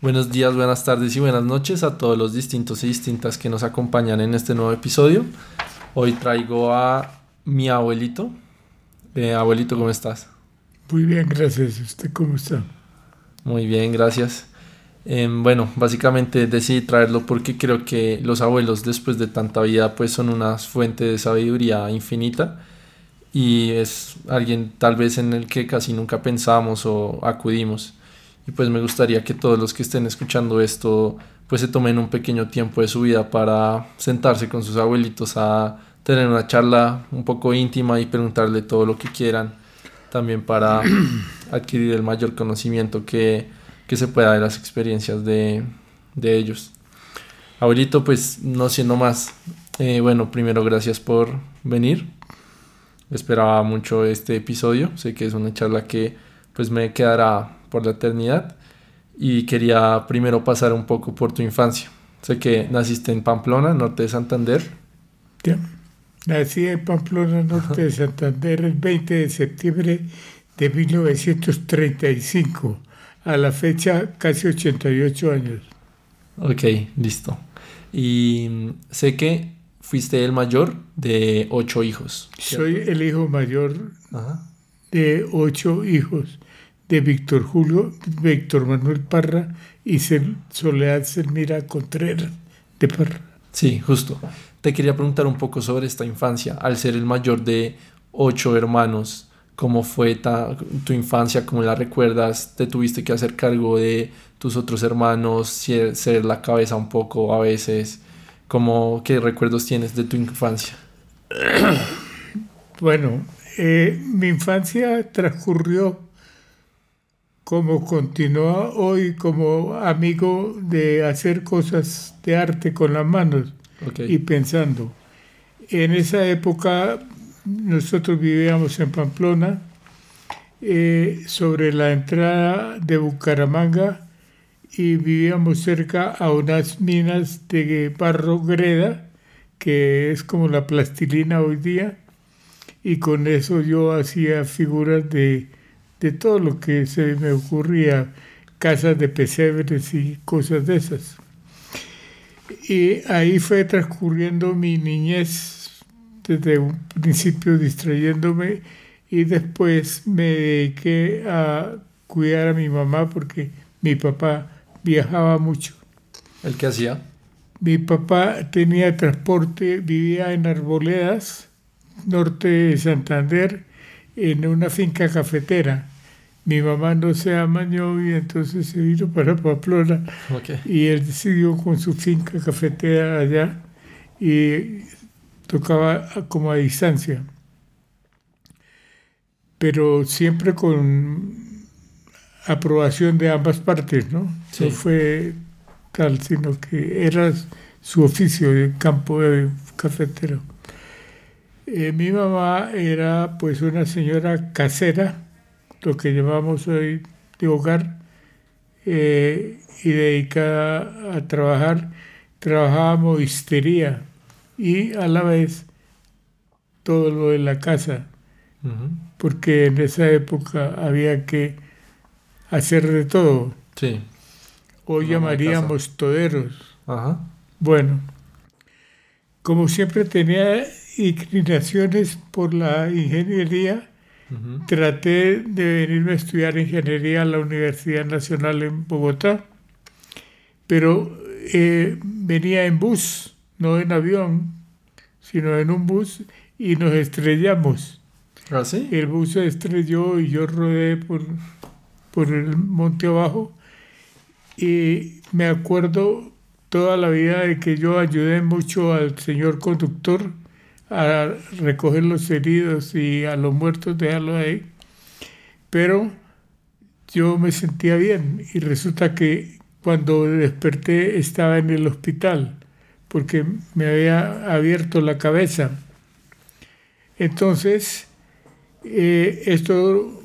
Buenos días, buenas tardes y buenas noches a todos los distintos y distintas que nos acompañan en este nuevo episodio. Hoy traigo a mi abuelito. Eh, abuelito, ¿cómo estás? Muy bien, gracias. ¿Usted cómo está? Muy bien, gracias. Em, bueno, básicamente decidí traerlo porque creo que los abuelos después de tanta vida pues son una fuente de sabiduría infinita y es alguien tal vez en el que casi nunca pensamos o acudimos. Y pues me gustaría que todos los que estén escuchando esto pues se tomen un pequeño tiempo de su vida para sentarse con sus abuelitos a tener una charla un poco íntima y preguntarle todo lo que quieran. También para adquirir el mayor conocimiento que, se pueda de las experiencias de, ellos. Abuelito, pues no siendo más, eh, bueno, primero gracias por venir. Esperaba mucho este episodio. Sé que es una charla que pues me quedará por la eternidad y quería primero pasar un poco por tu infancia. Sé que naciste en Pamplona, norte de Santander. Nací en Pamplona, norte de Santander, el 20 de septiembre de 1935. A la fecha, casi 88 años. Ok, listo. Y sé que fuiste el mayor de ocho hijos. Soy el hijo mayor de ocho hijos de Víctor Julio, Víctor Manuel Parra y Soledad Selmira Contreras de Parra. Sí, justo. Te quería preguntar un poco sobre esta infancia. Al ser el mayor de ocho hermanos, ¿cómo fue tu infancia? ¿Cómo la recuerdas? ¿Te tuviste que hacer cargo de tus otros hermanos? ¿Ser la cabeza un poco a veces? ¿Cómo, ¿Qué recuerdos tienes de tu infancia? Bueno, eh, mi infancia transcurrió como continúa hoy como amigo de hacer cosas de arte con las manos y pensando. En esa época nosotros vivíamos en Pamplona, eh, sobre la entrada de Bucaramanga y vivíamos cerca a unas minas de barro greda, que es como la plastilina hoy día, y con eso yo hacía figuras de de todo lo que se me ocurría, casas de pesebres y cosas de esas. Y ahí fue transcurriendo mi niñez desde un principio distrayéndome y después me dediqué a cuidar a mi mamá porque mi papá viajaba mucho. ¿El qué hacía? Mi papá tenía transporte, vivía en Arboledas, norte de Santander, en una finca cafetera. Mi mamá no se amañó y entonces se vino para Pamplona y él siguió con su finca cafetera allá y tocaba como a distancia. Pero siempre con aprobación de ambas partes, ¿no? No fue tal, sino que era su oficio de campo de cafetero. Eh, mi mamá era pues una señora casera, lo que llamamos hoy de hogar, eh, y dedicada a trabajar, trabajaba modistería y a la vez todo lo de la casa, porque en esa época había que hacer de todo. Sí. Hoy llamaríamos toderos. Bueno, como siempre tenía inclinaciones por la ingeniería, traté de venirme a estudiar ingeniería a la Universidad Nacional en Bogotá, pero eh, venía en bus, no en avión, sino en un bus y nos estrellamos. ¿Ah, sí? El bus se estrelló y yo rodé por, por el monte abajo y me acuerdo toda la vida de que yo ayudé mucho al señor conductor a recoger los heridos y a los muertos dejarlos ahí. Pero yo me sentía bien y resulta que cuando desperté estaba en el hospital porque me había abierto la cabeza. Entonces, eh, esto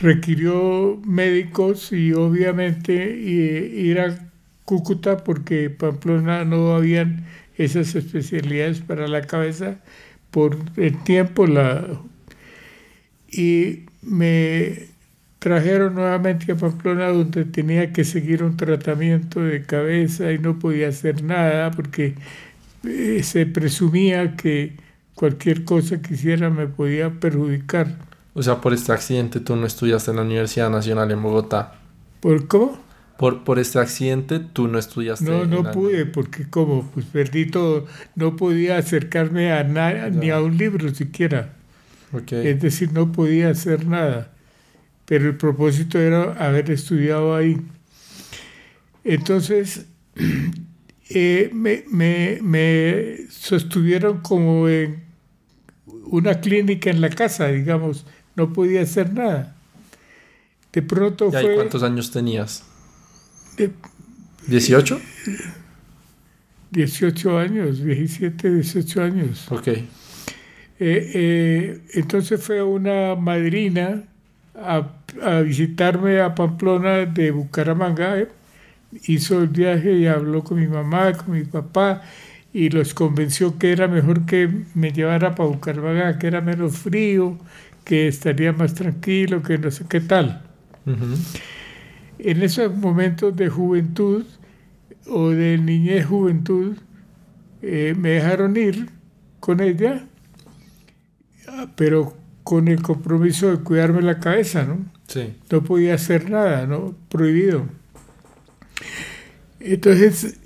requirió médicos y obviamente ir a Cúcuta porque Pamplona no habían esas especialidades para la cabeza por el tiempo la, y me trajeron nuevamente a Pamplona donde tenía que seguir un tratamiento de cabeza y no podía hacer nada porque eh, se presumía que cualquier cosa que hiciera me podía perjudicar. O sea, por este accidente tú no estudiaste en la Universidad Nacional en Bogotá. ¿Por cómo? Por, por este accidente tú no estudiaste. No, no la- pude, porque como, pues perdí todo, no podía acercarme a nada, ni a un libro siquiera. Es decir, no podía hacer nada. Pero el propósito era haber estudiado ahí. Entonces, eh, me, me, me sostuvieron como en una clínica en la casa, digamos. No podía hacer nada. De pronto ¿Y fue... cuántos años tenías? De ¿18? 18 años, 17, 18 años. Ok. Eh, eh, entonces fue una madrina a, a visitarme a Pamplona de Bucaramanga. eh. Hizo el viaje y habló con mi mamá, con mi papá y los convenció que era mejor que me llevara para Bucaramanga, que era menos frío, que estaría más tranquilo, que no sé qué tal. Ujú. En esos momentos de juventud o de niñez juventud, eh, me dejaron ir con ella, ah, pero con el compromiso de cuidarme la cabeza, ¿no? Sí. No podía hacer nada, ¿no? Prohibido. Entonces,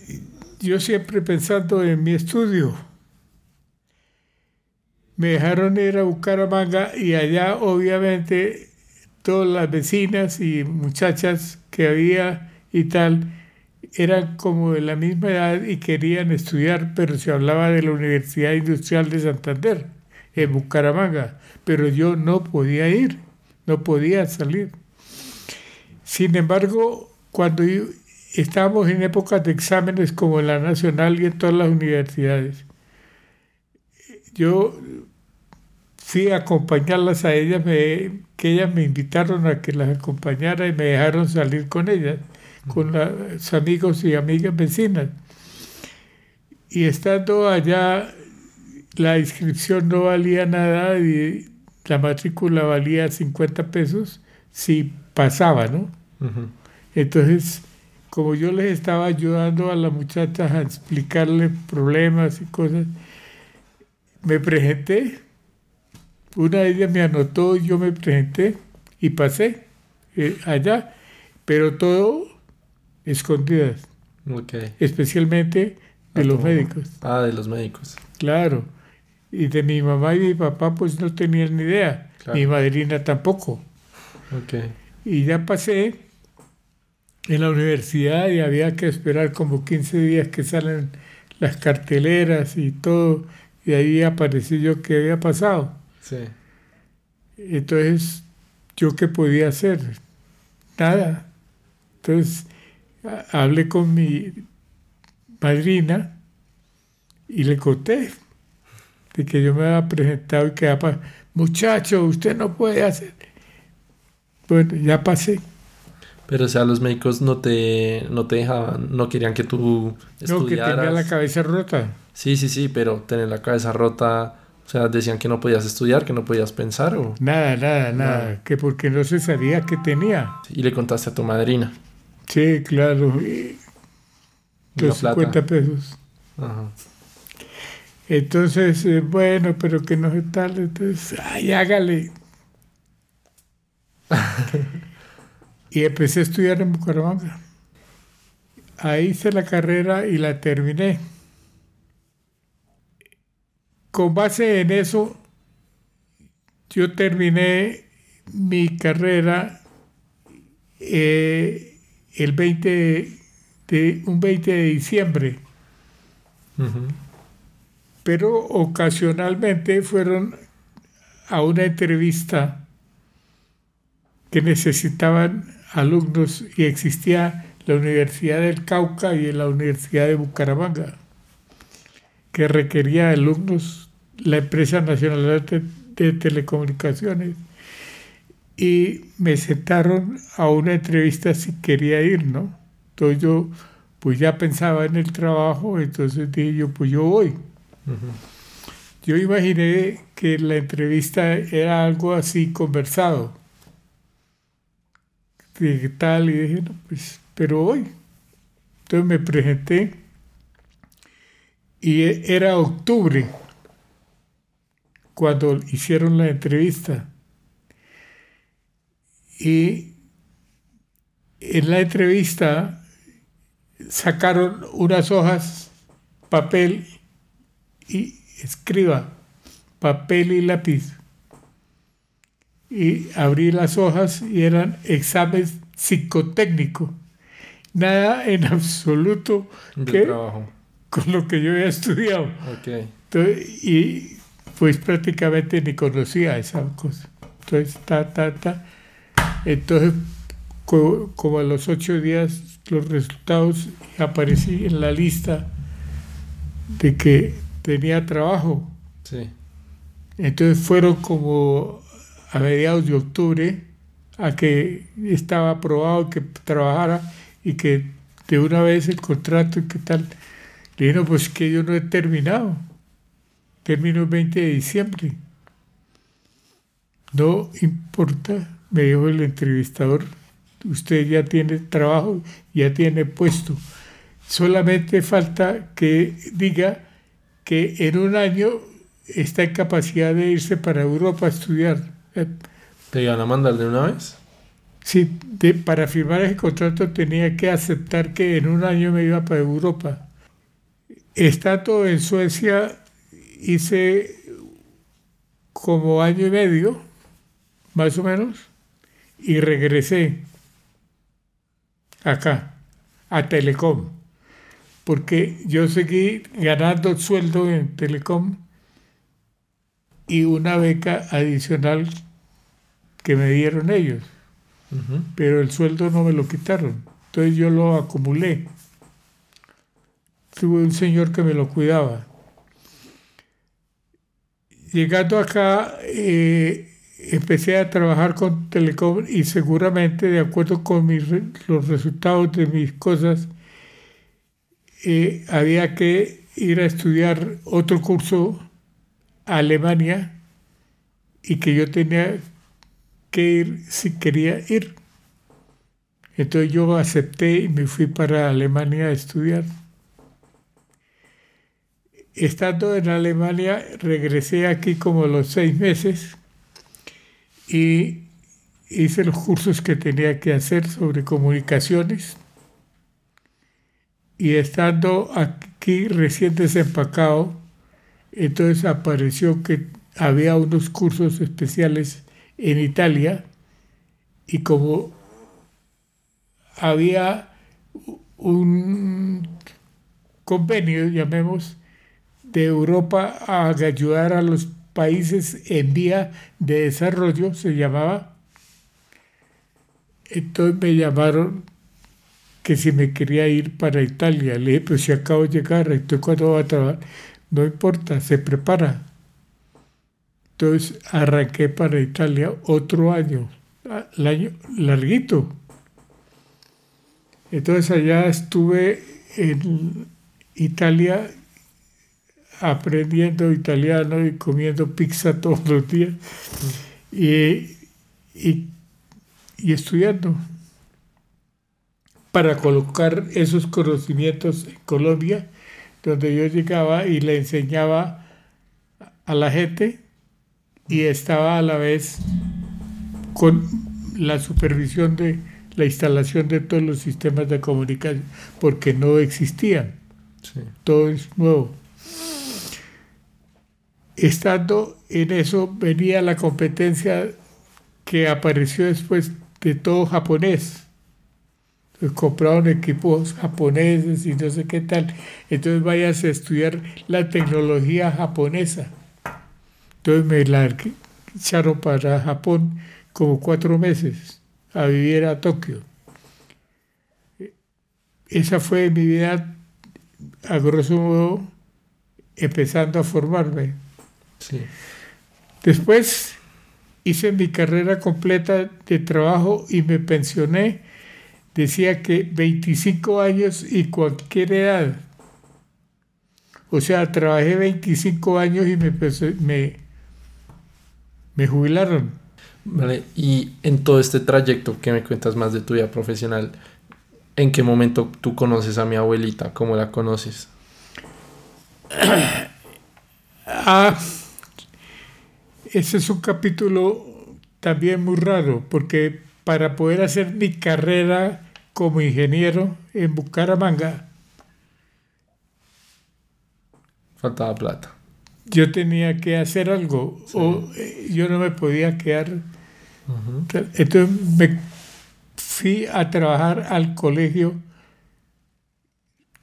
yo siempre pensando en mi estudio, me dejaron ir a Bucaramanga y allá obviamente todas las vecinas y muchachas que había y tal eran como de la misma edad y querían estudiar, pero se hablaba de la Universidad Industrial de Santander, en Bucaramanga, pero yo no podía ir, no podía salir. Sin embargo, cuando yo- estábamos en épocas de exámenes como en la nacional y en todas las universidades, yo fui a acompañarlas a ellas, me- que ellas me invitaron a que las acompañara y me dejaron salir con ellas, con los amigos y amigas vecinas. Y estando allá, la inscripción no valía nada y la matrícula valía 50 pesos si pasaba, ¿no? Entonces, como yo les estaba ayudando a las muchachas a explicarles problemas y cosas, me presenté. Una de ellas me anotó, yo me presenté y pasé eh, allá, pero todo escondidas, Ok. especialmente de Ah, los médicos. Ah, de los médicos. Claro. Y de mi mamá y mi papá, pues no tenían ni idea. Claro. Mi madrina tampoco. Ok. Y ya pasé en la universidad y había que esperar como 15 días que salen las carteleras y todo. Y ahí aparecí yo que había pasado. Sí. Entonces, ¿yo qué podía hacer? Nada. Entonces, hablé con mi madrina y le conté de que yo me había presentado y que había muchacho, usted no puede hacer. Bueno, ya pasé. Pero, o sea, los médicos no te, no te dejaban, no querían que tú No, que tenía la estudiaras. cabeza rota. Sí, sí, sí, pero tener la cabeza rota, sea, decían que no podías estudiar, que no podías pensar, o... Nada, nada, nada. Nada. Que porque no se sabía que tenía. Y le contaste a tu madrina. Sí, claro. y Los plata. 50 pesos. Ajá. Entonces, eh, bueno, pero que no es tal. Entonces, ay, hágale. y empecé a estudiar en Bucaramanga. Ahí hice la carrera y la terminé. Con base en eso, yo terminé mi carrera eh, el 20 de, un 20 de diciembre. Pero ocasionalmente fueron a una entrevista que necesitaban alumnos y existía la Universidad del Cauca y la Universidad de Bucaramanga, que requería alumnos, la empresa nacional de, de telecomunicaciones, y me sentaron a una entrevista si quería ir, ¿no? Entonces yo pues ya pensaba en el trabajo, entonces dije yo, pues yo voy. Ujú. Yo imaginé que la entrevista era algo así conversado. de tal, y dije, no, pues, pero hoy. Entonces me presenté y era octubre cuando hicieron la entrevista. Y en la entrevista sacaron unas hojas, papel y escriba, papel y lápiz. Y abrí las hojas y eran exámenes psicotécnicos. Nada en absoluto que, con lo que yo había estudiado. y pues prácticamente ni conocía esa cosa. Entonces, ta, ta, ta. Entonces, como a los ocho días, los resultados aparecí en la lista de que tenía trabajo. Sí. Entonces fueron como a mediados de octubre a que estaba aprobado que trabajara y que de una vez el contrato y qué tal. Le dije, no, pues que yo no he terminado. Termino el 20 de diciembre. No importa, me dijo el entrevistador, usted ya tiene trabajo, ya tiene puesto. Solamente falta que diga que en un año está en capacidad de irse para Europa a estudiar. ¿Te iban a mandar de una vez? Sí, para firmar ese contrato tenía que aceptar que en un año me iba para Europa. Estando en Suecia hice como año y medio, más o menos, y regresé acá, a Telecom, porque yo seguí ganando sueldo en Telecom y una beca adicional que me dieron ellos, pero el sueldo no me lo quitaron, entonces yo lo acumulé. Tuve un señor que me lo cuidaba. Llegando acá, eh, empecé a trabajar con Telecom y seguramente, de acuerdo con mis, los resultados de mis cosas, eh, había que ir a estudiar otro curso a Alemania y que yo tenía que ir si quería ir. Entonces yo acepté y me fui para Alemania a estudiar. Estando en Alemania, regresé aquí como los seis meses y hice los cursos que tenía que hacer sobre comunicaciones. Y estando aquí recién desempacado, entonces apareció que había unos cursos especiales en Italia y como había un convenio, llamemos, de Europa a ayudar a los países en vía de desarrollo, se llamaba. Entonces me llamaron que si me quería ir para Italia. Le dije, pero si acabo de llegar, entonces cuando va a trabajar, no importa, se prepara. Entonces arranqué para Italia otro año, el año larguito. Entonces allá estuve en Italia aprendiendo italiano y comiendo pizza todos los días y, y, estudiando para colocar esos conocimientos en Colombia, donde yo llegaba y le enseñaba a la gente y estaba a la vez con la supervisión de la instalación de todos los sistemas de comunicación, porque no existían. Todo es nuevo estando en eso venía la competencia que apareció después de todo japonés. compraron equipos japoneses y no sé qué tal. Entonces vayas a estudiar la tecnología japonesa. Entonces me la echaron para Japón como cuatro meses a vivir a Tokio. Esa fue mi vida, a grosso modo, empezando a formarme. Después hice mi carrera completa de trabajo y me pensioné. Decía que 25 años y cualquier edad. O sea, trabajé 25 años y me, me, me jubilaron. Vale, y en todo este trayecto que me cuentas más de tu vida profesional, ¿en qué momento tú conoces a mi abuelita? ¿Cómo la conoces? Ah, ese es un capítulo también muy raro, porque para poder hacer mi carrera como ingeniero en Bucaramanga, Faltaba plata. yo tenía que hacer algo o eh, yo no me podía quedar. Entonces me fui a trabajar al colegio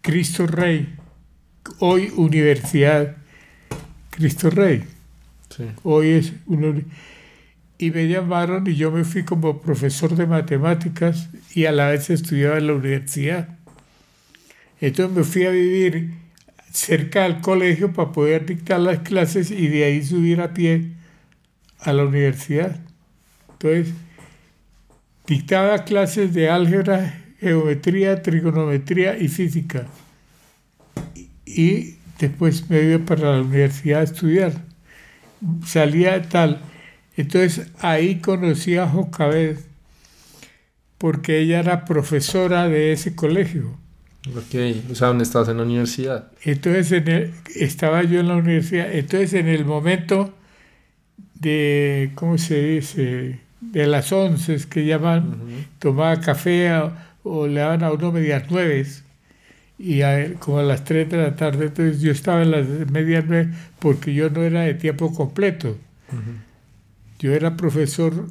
Cristo Rey, hoy Universidad Cristo Rey. Sí. Hoy es uni- y me llamaron y yo me fui como profesor de matemáticas y a la vez estudiaba en la universidad. Entonces me fui a vivir cerca del colegio para poder dictar las clases y de ahí subir a pie a la universidad. Entonces, dictaba clases de álgebra, geometría, trigonometría y física. Y después me iba para la universidad a estudiar. Salía tal. Entonces ahí conocí a Jocabed porque ella era profesora de ese colegio. Ok, o sea, ¿dónde estás en la universidad? Entonces en el- estaba yo en la universidad. Entonces en el momento de, ¿cómo se dice? De las once que llaman, Ujú. tomaba café o, o le daban a uno medias nueve y a él como a las tres de la tarde. Entonces yo estaba en las medias nueve porque yo no era de tiempo completo. Yo era profesor,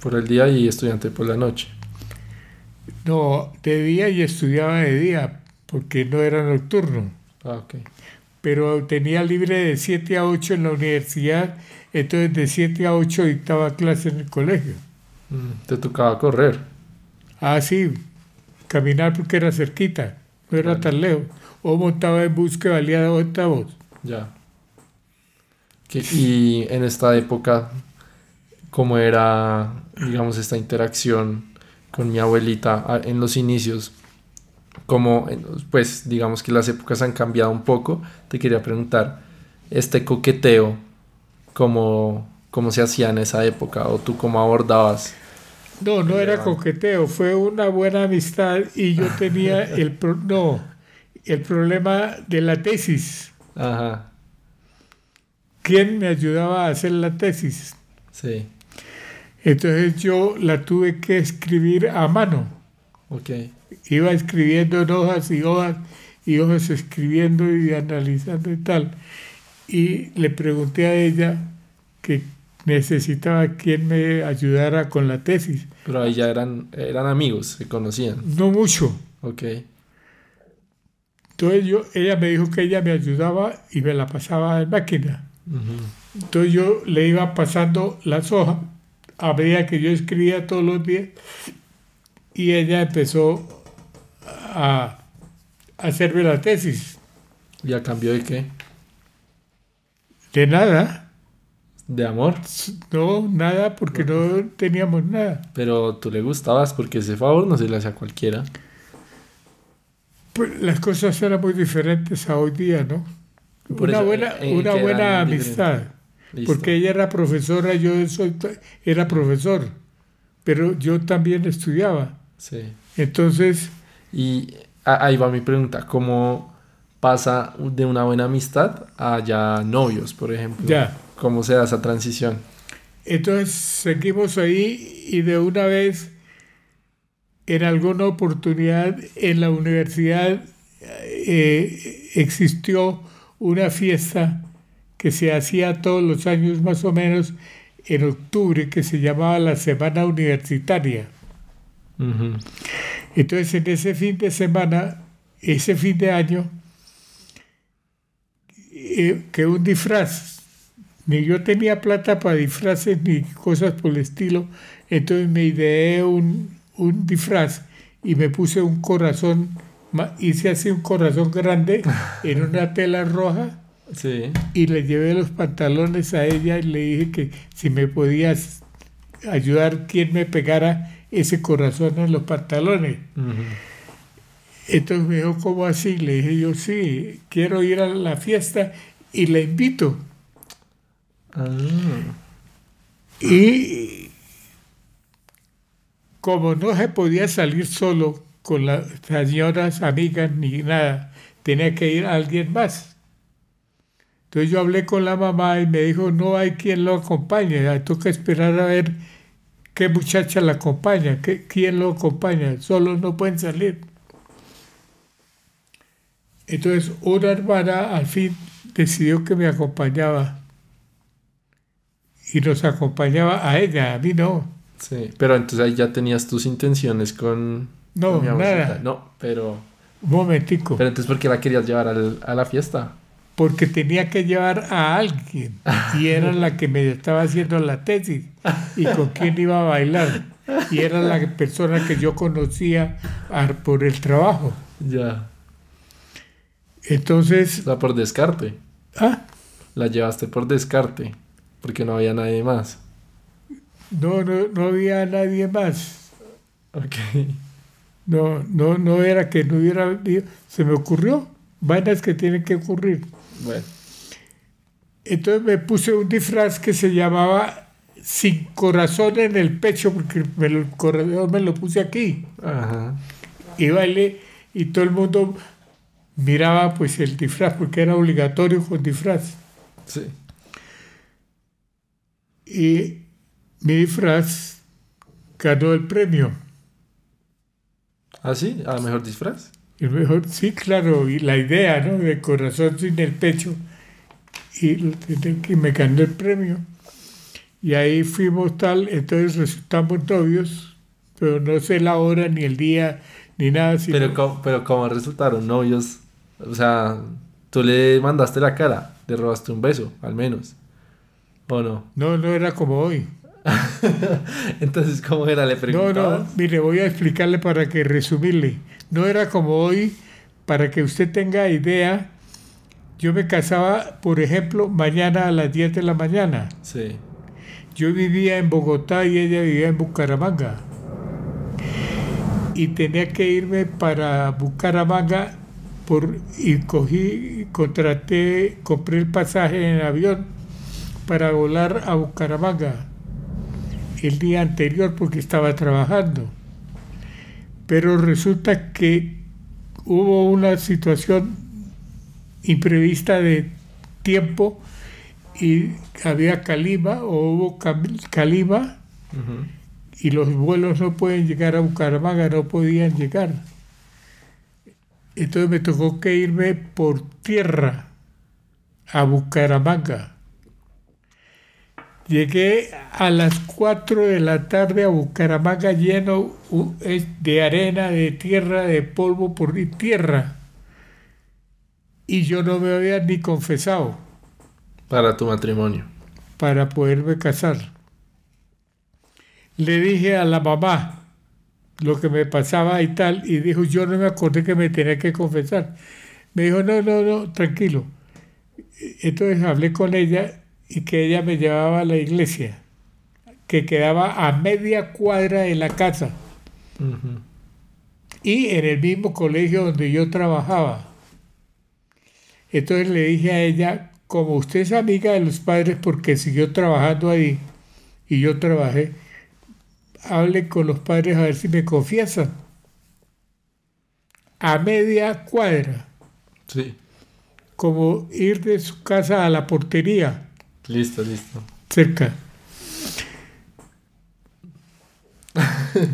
Por el día y estudiante por la noche. no, de día y estudiaba de día porque no era nocturno. Ah, ok. pero tenía libre de 7 a 8 en la universidad, entonces de 7 a 8 dictaba clase en el colegio. Mm, Te tocaba correr. Ah, sí, caminar porque era cerquita, no era Vale. tan lejos. O montaba en bus que valía dos centavos. Ya. Que- y en esta época, ¿cómo era, digamos, esta interacción con mi abuelita en los inicios? Como, pues, digamos que las épocas han cambiado un poco. Te quería preguntar, este coqueteo, ¿cómo, cómo se hacía en esa época? ¿O tú cómo abordabas? No, no era coqueteo, fue una buena amistad y yo tenía el, pro- no, el problema de la tesis. Ajá, ¿Quién me ayudaba a hacer la tesis? sí, Entonces yo la tuve que escribir a mano. ok. iba escribiendo en hojas y hojas y hojas escribiendo y analizando y tal. Y le pregunté a ella que necesitaba quien me ayudara con la tesis. Pero ahí ya eran, eran amigos, se conocían. No mucho. Ok, Entonces yo, ella me dijo que ella me ayudaba y me la pasaba en máquina. Entonces yo le iba pasando las hojas a medida que yo escribía todos los días y ella empezó a hacerme la tesis. ¿y a cambio de qué? De nada. De amor. No, nada, porque no teníamos nada. Pero tú le gustabas porque ese favor no se le hace a cualquiera. Pues las cosas eran muy diferentes a hoy día, ¿no? Por una eso, buena, ¿en una qué buena amistad. Porque ella era profesora, yo soy, era profesor, pero yo también estudiaba. Sí. Entonces, Y a- ahí va mi pregunta. ¿Cómo pasa de una buena amistad a ya novios, por ejemplo? ya. ¿Cómo se da esa transición? Entonces seguimos ahí y de una vez, en alguna oportunidad en la universidad, eh, existió una fiesta que se hacía todos los años más o menos en octubre, que se llamaba la Semana Universitaria. Entonces en ese fin de semana, ese fin de año, eh, que un disfraz, ni yo tenía plata para disfraces ni cosas por el estilo, entonces me ideé un, un disfraz y me puse un corazón, hice así un corazón grande en una tela roja Sí. y le llevé los pantalones a ella y le dije que si me podías ayudar quien me pegara ese corazón en los pantalones. Entonces me dijo, ¿cómo así? Le dije yo, sí, quiero ir a la fiesta y la invito. Ah, Y como no se podía salir solo con las señoras amigas ni nada, tenía que ir alguien más. Entonces yo hablé con la mamá y me dijo, no hay quien lo acompañe, toca esperar a ver qué muchacha la acompaña, qué, quién lo acompaña, solo no pueden salir. Entonces una hermana al fin decidió que me acompañaba y nos acompañaba a ella, a mí no. Sí, pero entonces ahí ya tenías tus intenciones con... No, nada. No, pero... Un momentico. Pero entonces, ¿por qué la querías llevar al, a la fiesta? Porque tenía que llevar a alguien y era la que me estaba haciendo la tesis y con quién iba a bailar. Y era la persona que yo conocía por el trabajo. Ya. Entonces... O sea, por descarte. ¿Ah? La llevaste por descarte, porque no había nadie más. No, no, no había nadie más. Ok. No, no, no era que no hubiera... Se me ocurrió. Vainas que tienen que ocurrir. Bueno. Entonces me puse un disfraz que se llamaba Sin corazón en el pecho, porque el corazón me lo puse aquí. Ajá. Y bailé y todo el mundo miraba pues el disfraz, porque era obligatorio con disfraz. Sí. Y mi disfraz ganó el premio. ¿Ah, sí? ¿A mejor disfraz? El mejor, sí, claro, y la idea, ¿no? De corazón sin el pecho. Y que me ganó el premio. Y ahí fuimos tal, entonces resultamos novios, pero no sé la hora, ni el día, ni nada. Pero, ¿cómo, pero ¿cómo resultaron novios? O sea, tú le mandaste la cara, le robaste un beso, al menos. ¿O no? No, no era como hoy. Entonces, ¿cómo era? Le preguntabas. No, no, mire, voy a explicarle para que resumirle. No era como hoy, para que usted tenga idea. Yo me casaba, por ejemplo, mañana a las 10 de la mañana. Sí. Yo vivía en Bogotá y ella vivía en Bucaramanga. Y tenía que irme para Bucaramanga por, y cogí, contraté, compré el pasaje en avión para volar a Bucaramanga el día anterior porque estaba trabajando. Pero resulta que hubo una situación imprevista de tiempo y había calima o hubo calima y los vuelos no pueden llegar a Bucaramanga, no podían llegar. Entonces me tocó que irme por tierra a Bucaramanga. Llegué a las 4 de la tarde a Bucaramanga lleno de arena, de tierra, de polvo por tierra. Y yo no me había ni confesado. Para tu matrimonio. Para poderme casar. Le dije a la mamá lo que me pasaba y tal, y dijo, yo no me acordé que me tenía que confesar. Me dijo, no, no, no, tranquilo. Entonces hablé con ella y que ella me llevaba a la iglesia, que quedaba a media cuadra de la casa y en el mismo colegio donde yo trabajaba. Entonces le dije a ella, como usted es amiga de los padres porque siguió trabajando ahí y yo trabajé, hable con los padres a ver si me confiesan. A media cuadra. Sí. Como ir de su casa a la portería. Listo, listo. Cerca.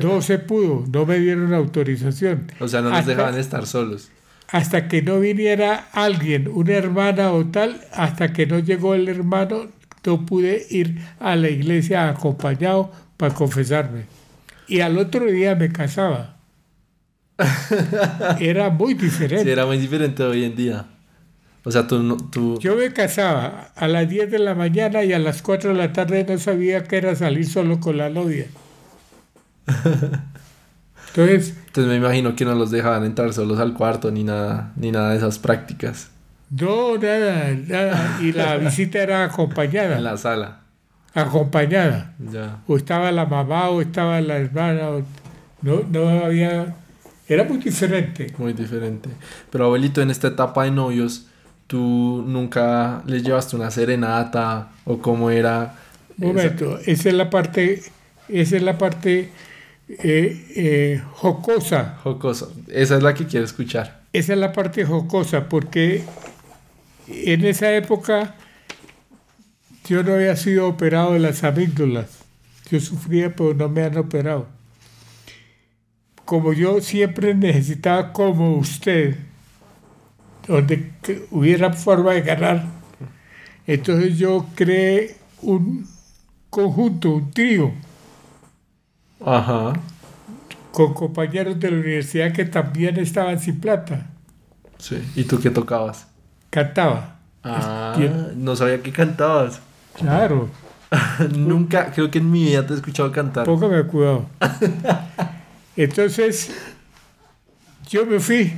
No se pudo, no me dieron autorización. O sea, no nos dejaban estar solos. Hasta que no viniera alguien, una hermana o tal, hasta que no llegó el hermano, no pude ir a la iglesia acompañado para confesarme. Y al otro día me casaba. Era muy diferente. Sí, era muy diferente hoy en día. O sea, tú, tú... Yo me casaba a las 10 de la mañana y a las 4 de la tarde no sabía que era salir solo con la novia. Entonces... Entonces me imagino que no los dejaban entrar solos al cuarto ni nada, ni nada de esas prácticas. No, nada, nada. Y la visita era acompañada. En la sala. Acompañada. Ya. O estaba la mamá o estaba la hermana. No, no había... Era muy diferente. Muy diferente. Pero abuelito, en esta etapa de novios ¿Tú nunca les llevaste una serenata o cómo era? Un momento, esa es la parte, esa es la parte eh, eh, jocosa. Jocosa. Esa es la que quiero escuchar. Esa es la parte jocosa, porque en esa época yo no había sido operado de las amígdalas. Yo sufría, pero no me han operado. Como yo siempre necesitaba, como usted, donde hubiera forma de ganar, entonces yo creé un conjunto, un trío. Ajá. Con compañeros de la universidad que también estaban sin plata. Sí. ¿Y tú qué tocabas? Cantaba. Ah, no sabía que cantabas. Claro. Nunca, creo que en mi vida te he escuchado cantar. Póngame cuidado. Entonces, yo me fui.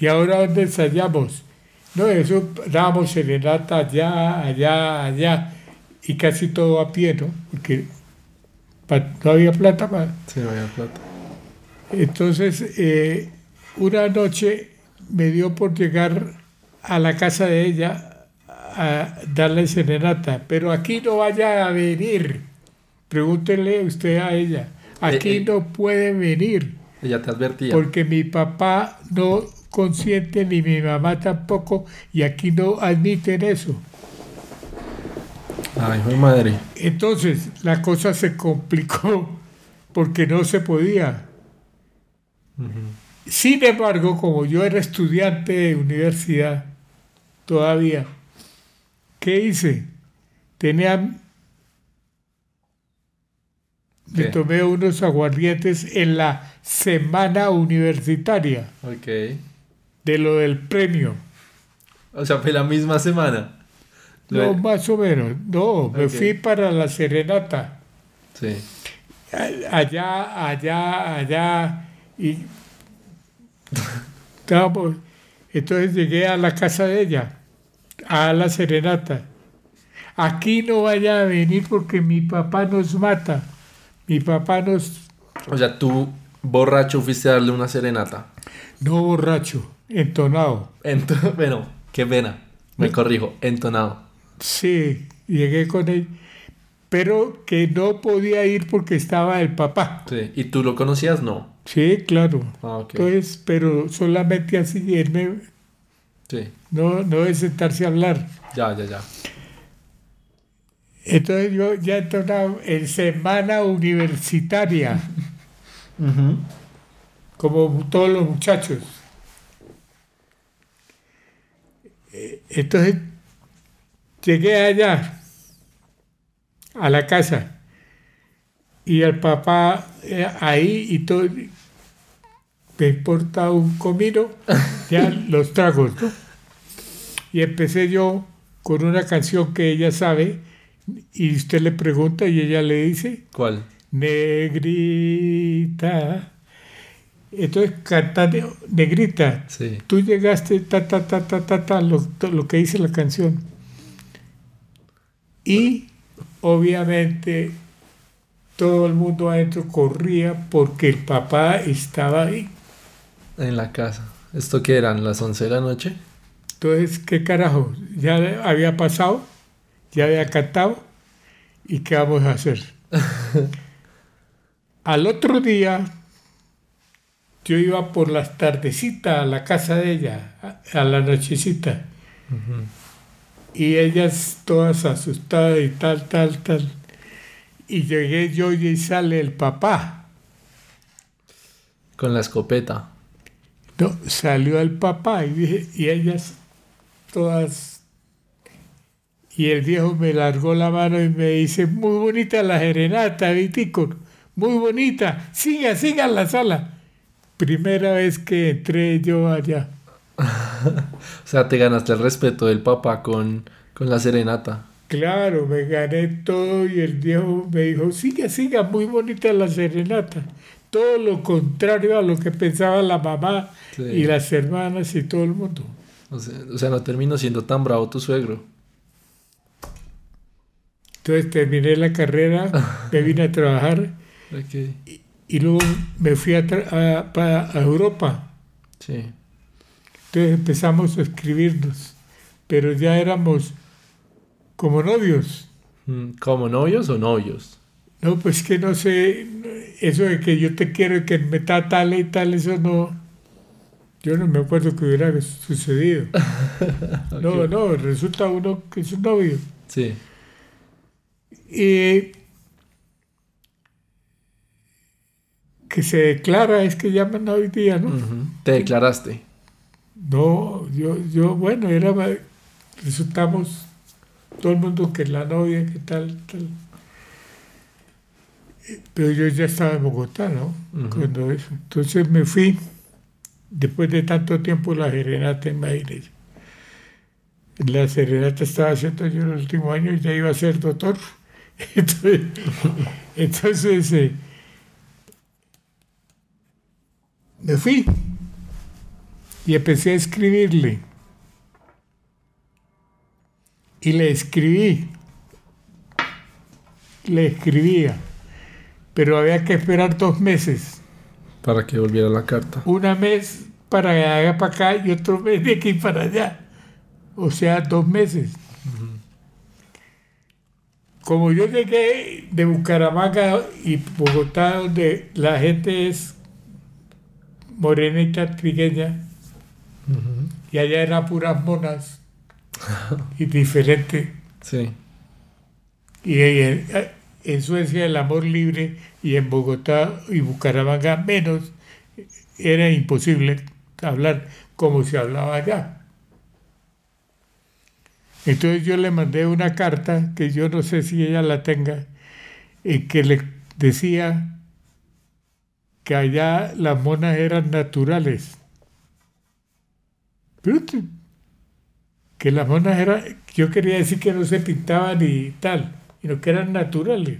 ¿Y ahora dónde ensayamos? No, eso dábamos serenata allá, allá, allá. Y casi todo a pie, ¿no? Porque no había plata más. Sí, no había plata. Entonces, eh, una noche me dio por llegar a la casa de ella a darle serenata, pero aquí no vaya a venir. Pregúntele usted a ella. Aquí Eh, eh. no puede venir. Ella te advertía. Porque mi papá no consiente ni mi mamá tampoco y aquí no admiten eso. Ay, mi madre. Entonces la cosa se complicó porque no se podía. Sin embargo, como yo era estudiante de universidad todavía, ¿qué hice? Tenía... Me tomé unos aguardientes en la semana universitaria Ok. De lo del premio. O sea, fue la misma semana. No, más o menos. No, me fui para la serenata. Sí. Allá, allá, allá. Y estábamos. Entonces llegué a la casa de ella, a la serenata. Aquí no vaya a venir porque mi papá nos mata. Mi papá nos. O sea, tú, borracho, fuiste a darle una serenata. No borracho, entonado. Ento- bueno, qué pena. Me corrijo, entonado. Sí, llegué con él. Pero que no podía ir porque estaba el papá. Sí. ¿Y tú lo conocías? No. Sí, claro. Ah. Entonces, pero solamente así, él me, Sí. no, no de sentarse a hablar. Ya, ya, ya. Entonces yo ya entonaba en semana universitaria, como todos los muchachos. Eh, Entonces llegué allá, a la casa, y el papá eh, ahí y todo, me importa un comino, ya los tragos, ¿no? Y empecé yo con una canción que ella sabe, y usted le pregunta y ella le dice, ¿Cuál? negrita. Entonces cantando, negrita, Sí. tú llegaste, ta, ta, ta, ta, ta, ta, lo, lo que dice la canción. Y obviamente todo el mundo adentro corría porque el papá estaba ahí. En la casa. ¿Esto qué eran? ¿Las 11 de la noche? Entonces, ¿qué carajo? Ya había pasado, ya había cantado, ¿y qué vamos a hacer? Al otro día, yo iba por las tardecitas a la casa de ella, a, a la nochecita, y ellas todas asustadas y tal, tal, tal. Y llegué yo y sale el papá. Con la escopeta. No, salió el papá y, dije- y ellas todas. Y el viejo me largó la mano y me dice, muy bonita la serenata, Vitico, muy bonita, siga, siga en la sala. Primera vez que entré yo allá. O sea, te ganaste el respeto del papá con, con la serenata. Claro, me gané todo y el viejo me dijo, siga, siga, muy bonita la serenata. Todo lo contrario a lo que pensaba la mamá Sí. y las hermanas y todo el mundo. O sea, o sea, no terminó siendo tan bravo tu suegro. Entonces terminé la carrera, me vine a trabajar. y luego me fui a, a- pa- a Europa. Sí. Entonces empezamos a escribirnos, pero ya éramos como novios. Mm, ¿Como novios o novios? No, pues que no sé, eso de que yo te quiero y que me está tal y tal, eso no. Yo no me acuerdo que hubiera sucedido. No, no, resulta uno que es un novio. Sí. Y que se declara, es que llaman hoy día, ¿no? Te declaraste. No, yo, yo, bueno, era, resultamos todo el mundo que la novia, que tal, tal. Pero yo ya estaba en Bogotá, ¿no? Cuando eso. Entonces me fui, después de tanto tiempo, la serenata en Madrid. La serenata estaba haciendo yo en el último año y ya iba a ser doctor. Entonces, entonces eh, me fui y empecé a escribirle. Y le escribí. Le escribía. Pero había que esperar dos meses. Para que volviera la carta. Una mes para allá para acá y otro mes de aquí para allá. O sea, dos meses. Como yo llegué de Bucaramanga y Bogotá, donde la gente es morenita, trigueña, Ujú. y allá eran puras monas y diferente. Sí. Y en, en Suecia el amor libre y en Bogotá y Bucaramanga menos era imposible hablar como se hablaba allá. Entonces yo le mandé una carta que yo no sé si ella la tenga, en que le decía que allá las monas eran naturales. Que las monas eran, yo quería decir que no se pintaban y tal, sino que eran naturales.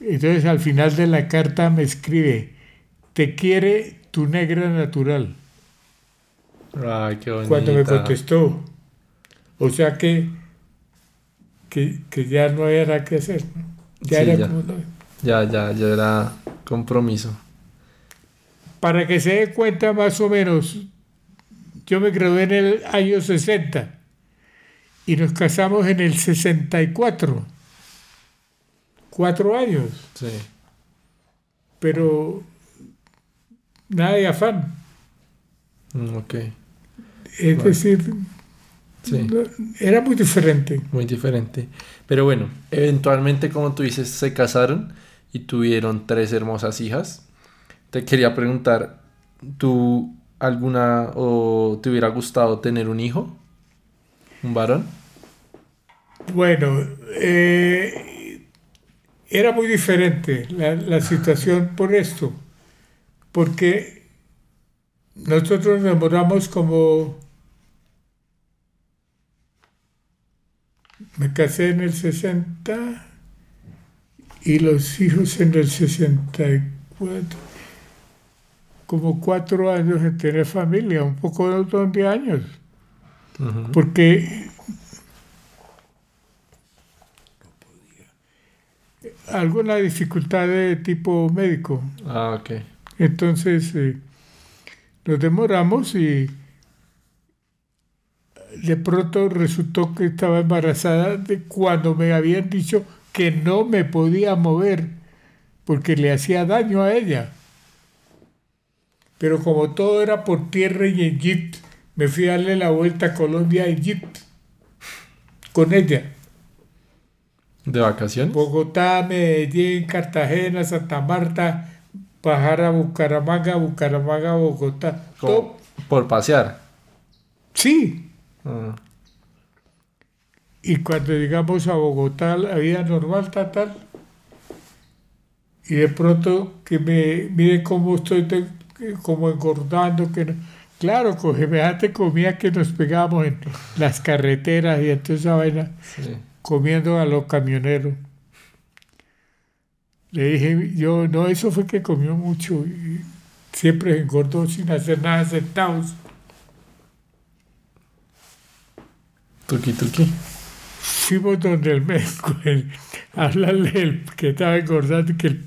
Entonces al final de la carta me escribe, te quiere tu negra natural, Ay, qué bonita. cuando me contestó. O sea que, que, que ya no nada que hacer. ¿no? Ya Sí, era ya. como. Ya, ya, ya era compromiso. Para que se dé cuenta más o menos, yo me gradué en el año 60 y nos casamos en el 64. Cuatro años, Sí. pero nada de afán. Mm, ok. Es decir, Sí. era muy diferente. Muy diferente. Pero bueno, eventualmente, como tú dices, se casaron y tuvieron tres hermosas hijas. Te quería preguntar, ¿tú alguna o te hubiera gustado tener un hijo? ¿Un varón? Bueno, eh, era muy diferente la, la situación por esto, porque nosotros nos demoramos como... Me casé en el 60 y los hijos en el 64. Como cuatro años en tener familia, un poco de años, Ujú. porque alguna dificultad de tipo médico. Ah, ok. Entonces eh, nos demoramos y de pronto resultó que estaba embarazada de cuando me habían dicho que no me podía mover porque le hacía daño a ella. Pero como todo era por tierra y en jeep, me fui a darle la vuelta a Colombia en jeep con ella. ¿De vacaciones? Bogotá, Medellín, Cartagena, Santa Marta, bajar a Bucaramanga, Bucaramanga, Bogotá. Todo- por pasear. Sí. Ah, Y cuando llegamos a Bogotá, la vida normal, tal, tal. Y de pronto que me mire cómo estoy de- como engordando, que no- Claro, con semejante comida que nos pegamos en las carreteras y entonces esa vaina. sí. comiendo a los camioneros. Le dije, yo, no, eso fue que comió mucho y siempre engordó sin hacer nada sentados. Tuki, tuki. Fuimos donde el médico el- a hablarle del que estaba engordando que el-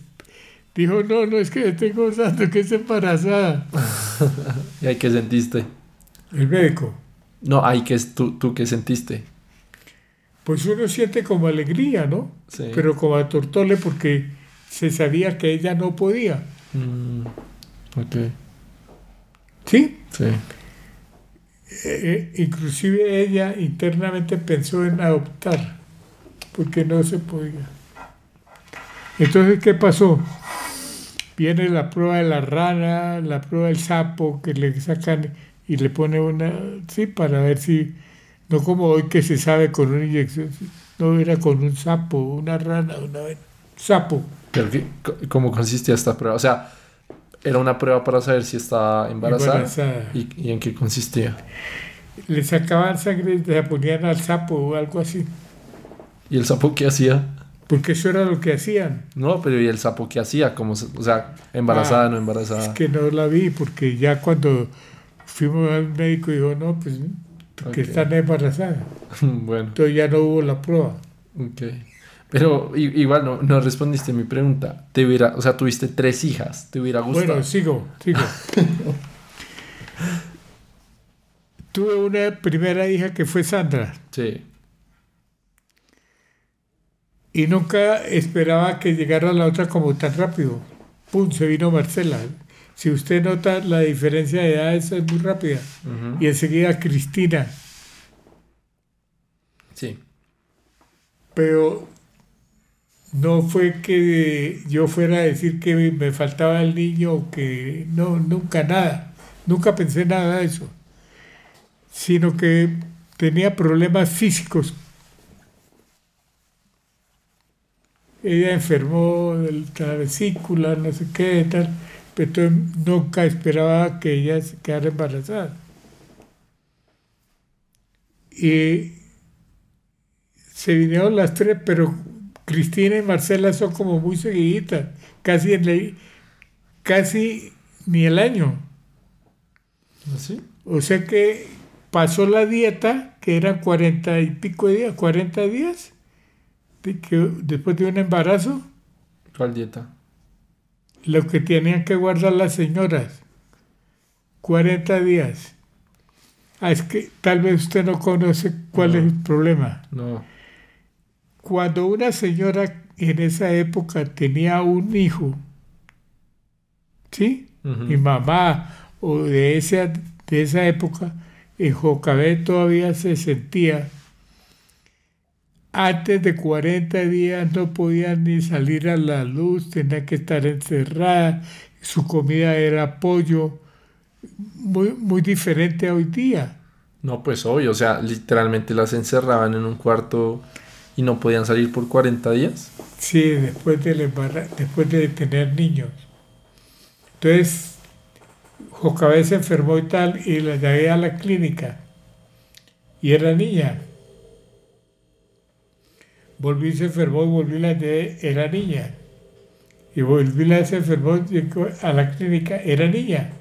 dijo, no, no es que esté engordando, que es embarazada. ¿Y ahí qué sentiste? El médico. No, ahí que es tú, tú qué sentiste. Pues uno siente como alegría, ¿no? Sí. Pero como a tortole porque se sabía que ella no podía. Mm, ok. ¿Sí? Sí. Eh, inclusive ella internamente pensó en adoptar, porque no se podía. Entonces, ¿qué pasó? Viene la prueba de la rana, la prueba del sapo, que le sacan y le pone una, sí, para ver si, no como hoy que se sabe con una inyección, no era con un sapo, una rana, una sapo. ¿Cómo consistía esta prueba? O sea, era una prueba para saber si estaba embarazada. Embarazada. ¿Y, y en qué consistía? Le sacaban sangre le ponían al sapo o algo así, ¿Y el sapo qué hacía? porque eso era lo que hacían. No, pero ¿y el sapo qué hacía? Como, o sea, embarazada, Ah, no embarazada. Es que no la vi, porque ya cuando fuimos al médico dijo, no, pues, porque Ok. están embarazadas. bueno, Entonces ya no hubo la prueba. ok. Pero igual no, no respondiste a mi pregunta. Te hubiera, o sea, tuviste tres hijas. ¿Te hubiera gustado? Bueno, sigo, sigo. Tuve una primera hija que fue Sandra sí. y nunca esperaba que llegara la otra como tan rápido. ¡Pum! Se vino Marcela. Si usted nota la diferencia de edad, esa es muy rápida. Y enseguida Cristina. Sí. Pero no fue que yo fuera a decir que me faltaba el niño o que no, nunca nada. Nunca pensé nada de eso. Sino que tenía problemas físicos. Ella enfermó de la vesícula, no sé qué, tal. Pero nunca esperaba que ella se quedara embarazada. Y se vinieron las tres, pero Cristina y Marcela son como muy seguiditas, casi, en la- casi ni el año. ¿Así? O sea que pasó la dieta, que eran cuarenta y pico de días, 40 días, de que después de un embarazo, ¿Cuál dieta? lo que tenían que guardar las señoras, 40 días. Ah, es que tal vez usted no conoce cuál No. es el problema. No. Cuando una señora en esa época tenía un hijo, ¿sí? Ujú. Mi mamá o de esa, de esa época, en Jocabé todavía se sentía. Antes de 40 días no podía ni salir a la luz, tenía que estar encerrada, su comida era pollo, muy, muy diferente a hoy día. No, pues obvio. O sea, literalmente las encerraban en un cuarto y no podían salir por 40 días. Sí, después, embarra- después de tener niños. Entonces, Jocabé se enfermó y tal, y la llevé a la clínica. Y era niña. Volví, se enfermó y volví, la llevé, era niña. Y volví, la se enfermó, llegó a la clínica, era niña.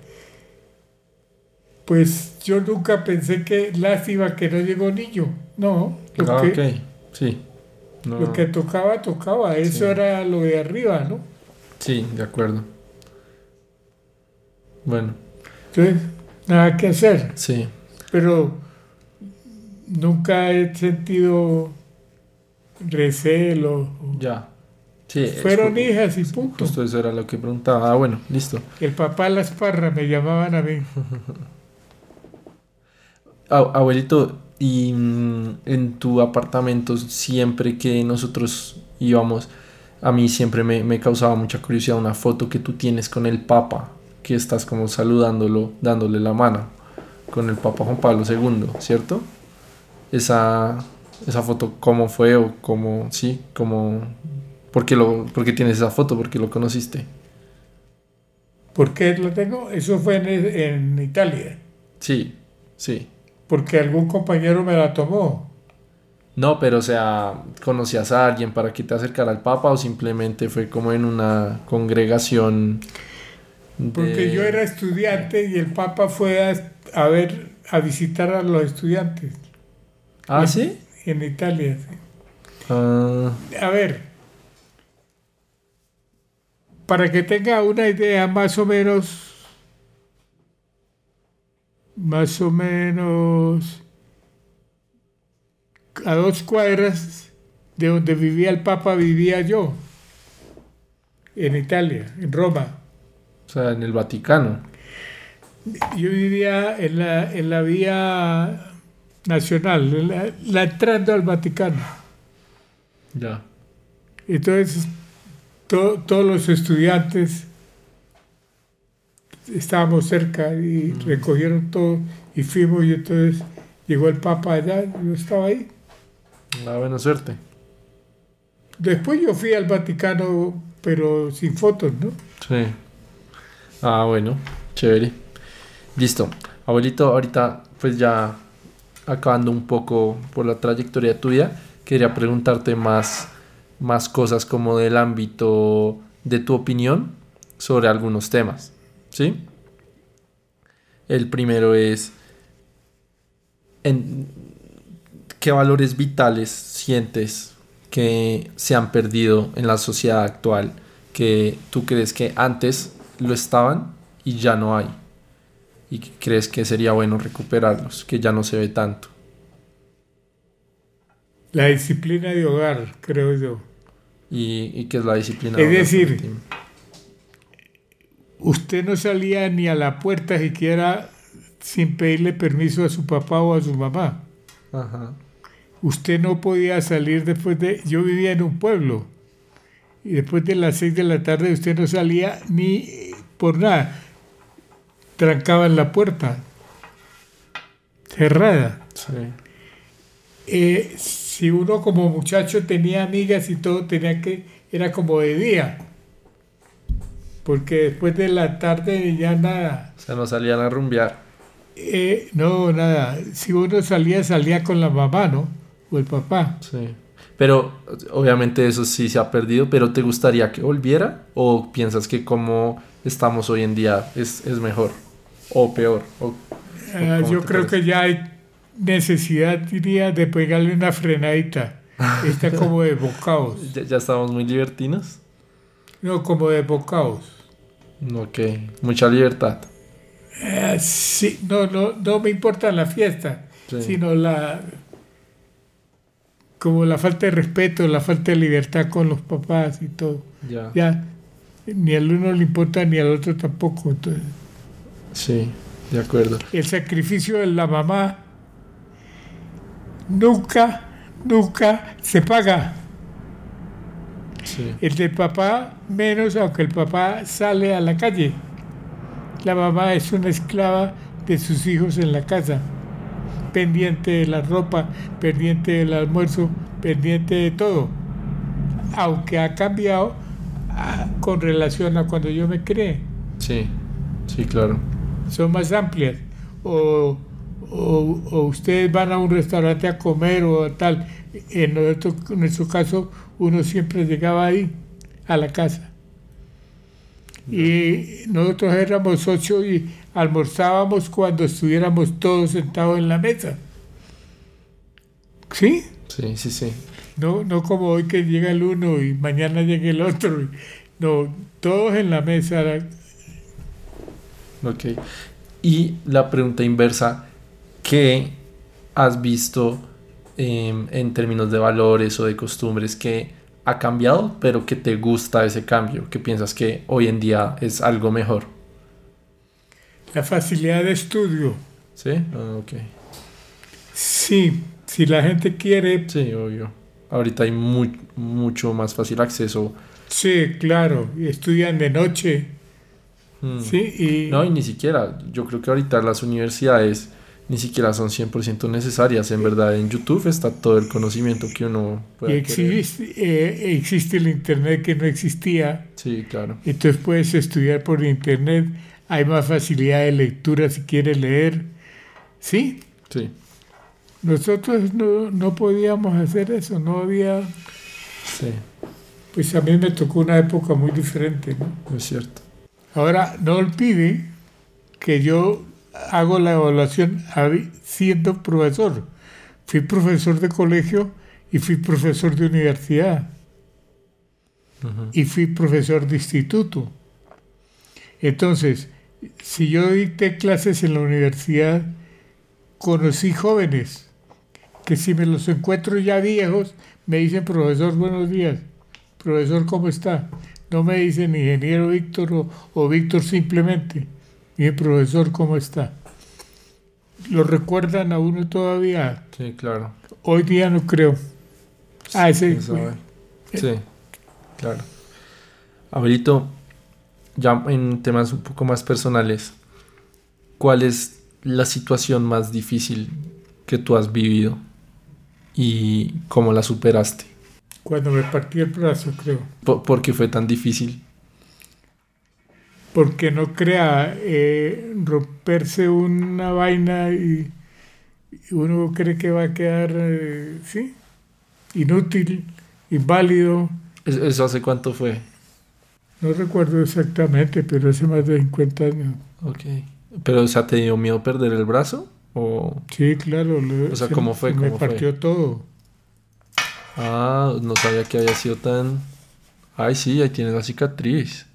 Pues yo nunca pensé que lástima que no llegó niño. No, Ah, que, ok. Sí. No. lo que tocaba, tocaba. Eso Sí. era lo de arriba, ¿no? Sí, de acuerdo. Bueno, Entonces, nada que hacer. sí. Pero nunca he sentido recelo. Ya. Sí. Fueron hijas y punto. Justo eso era lo que preguntaba. Ah, bueno, listo. El papá Las Parras me llamaban a mí. Abuelito, y mm, en tu apartamento, siempre que nosotros íbamos, a mí siempre me, me causaba mucha curiosidad una foto que tú tienes con el Papa, que estás como saludándolo, dándole la mano, con el Papa Juan Pablo II, ¿cierto? Esa, esa foto, ¿cómo fue o cómo, sí, cómo, por qué, lo, por qué tienes esa foto, por qué lo conociste? ¿Por qué lo tengo? Eso fue en, en Italia. Sí, sí. Porque algún compañero me la tomó. No, pero o sea, ¿conocías a alguien para que te acercara al Papa o simplemente fue como en una congregación? de- Porque yo era estudiante y el Papa fue a, a ver, a visitar a los estudiantes Ah, ¿sí? en Italia. sí. Ah, A ver, para que tenga una idea más o menos, más o menos a dos cuadras de donde vivía el Papa vivía yo. en Italia, en Roma. O sea, en el Vaticano. Yo vivía en la, en la vía nacional, en la, la entrando al Vaticano. Ya. Entonces, to- todos los estudiantes estábamos cerca y recogieron todo y fuimos y entonces llegó el Papa allá, yo estaba ahí. Ah, buena suerte. Después yo fui al Vaticano, pero sin fotos, ¿no? Sí. Ah, bueno, chévere. Listo. Abuelito, ahorita pues ya acabando un poco por la trayectoria tuya, quería preguntarte más, más cosas como del ámbito de tu opinión sobre algunos temas. ¿Sí? El primero es, en, ¿qué valores vitales sientes que se han perdido en la sociedad actual? Que tú crees que antes lo estaban y ya no hay. Y que crees que sería bueno recuperarlos, que ya no se ve tanto. La disciplina de hogar, creo yo. Y, y que es la disciplina. Es de hogar, decir. Usted no salía ni a la puerta siquiera sin pedirle permiso a su papá o a su mamá. Ajá. Usted no podía salir después de... Yo vivía en un pueblo y después de las seis de la tarde usted no salía ni eh, por nada. Trancaban la puerta. Cerrada. Sí. Eh, si uno como muchacho tenía amigas y todo, tenía que... Era como de día. Porque después de la tarde ya nada. O sea, no salían a rumbear. Eh, no, nada. Si uno salía, salía con la mamá, ¿no? O el papá. Sí. Pero obviamente eso sí se ha perdido, pero ¿te gustaría que volviera? ¿O piensas que como estamos hoy en día es, es mejor? ¿O peor? ¿O, Ah, yo creo parece? que ya hay necesidad, diría, de pegarle una frenadita. Está como de bocaos. ¿Ya, ya estamos muy libertinos? No, como de bocaos. Ok, mucha libertad. Eh, sí, no, no, no me importa la fiesta, Sí. sino la como la falta de respeto, la falta de libertad con los papás y todo. Ya. Ya ni al uno le importa ni al otro tampoco. Entonces, Sí, de acuerdo. el sacrificio de la mamá nunca, nunca se paga. Sí, El del papá menos, aunque el papá sale a la calle. La mamá es una esclava de sus hijos en la casa, pendiente de la ropa, pendiente del almuerzo, pendiente de todo. Aunque ha cambiado ah, con relación a cuando yo me creé. sí, sí, claro. son más amplias. O, o- o ustedes van a un restaurante a comer o tal. En nuestro, en nuestro caso, uno siempre llegaba ahí, a la casa. Y nosotros éramos ocho y almorzábamos cuando estuviéramos todos sentados en la mesa. ¿Sí? Sí, sí, sí. No, no como hoy que llega el uno y mañana llega el otro. No, todos en la mesa. Ok. Y la pregunta inversa, ¿qué has visto em, en términos de valores o de costumbres que ha cambiado, pero que te gusta ese cambio? que piensas que hoy en día es algo mejor? La facilidad de estudio. ¿Sí? Ah, ok. Sí, si la gente quiere, Sí, obvio. Ahorita hay mu- mucho más fácil acceso. sí, claro, y estudian de noche, Mm. sí, y No, y ni siquiera. Yo creo que ahorita las universidades ni siquiera son 100% necesarias. En verdad, en YouTube está todo el conocimiento que uno puede existe, eh, existe el Internet que no existía, Sí, claro. entonces puedes estudiar por Internet, hay más facilidad de lectura si quieres leer, sí. Sí, Nosotros no, no podíamos hacer eso, no había, sí, pues a mí me tocó una época muy diferente, ¿no? es cierto. Ahora, no olvide que yo hago la evaluación siendo profesor. Fui profesor de colegio y fui profesor de universidad y fui profesor de instituto. Entonces, si yo dicté clases en la universidad, conocí jóvenes que si me los encuentro ya viejos, me dicen, profesor, buenos días. Profesor, ¿cómo está? No me dicen ingeniero Víctor o, o Víctor simplemente. Mi profesor, ¿cómo está? ¿Lo recuerdan a uno todavía? Sí, claro. Hoy día no creo. Ah, ese ¿Quién sabe? Sí, claro. Abuelito, ya en temas un poco más personales, ¿cuál es la situación más difícil que tú has vivido y cómo la superaste? cuando me partí el brazo, creo. ¿Por, por qué fue tan difícil? Porque no crea eh, romperse una vaina y, y uno cree que va a quedar, eh, sí, inútil, inválido. ¿Es- ¿Eso hace cuánto fue? No recuerdo exactamente, pero hace más de 50 años. Ok. ¿Pero, o sea, te dio miedo perder el brazo? ¿O...? Sí, claro. lo- O sea, se- ¿cómo fue? se Me ¿Cómo fue? partió todo. Ah, no sabía que había sido tan... Ay, sí, ahí tienes la cicatriz.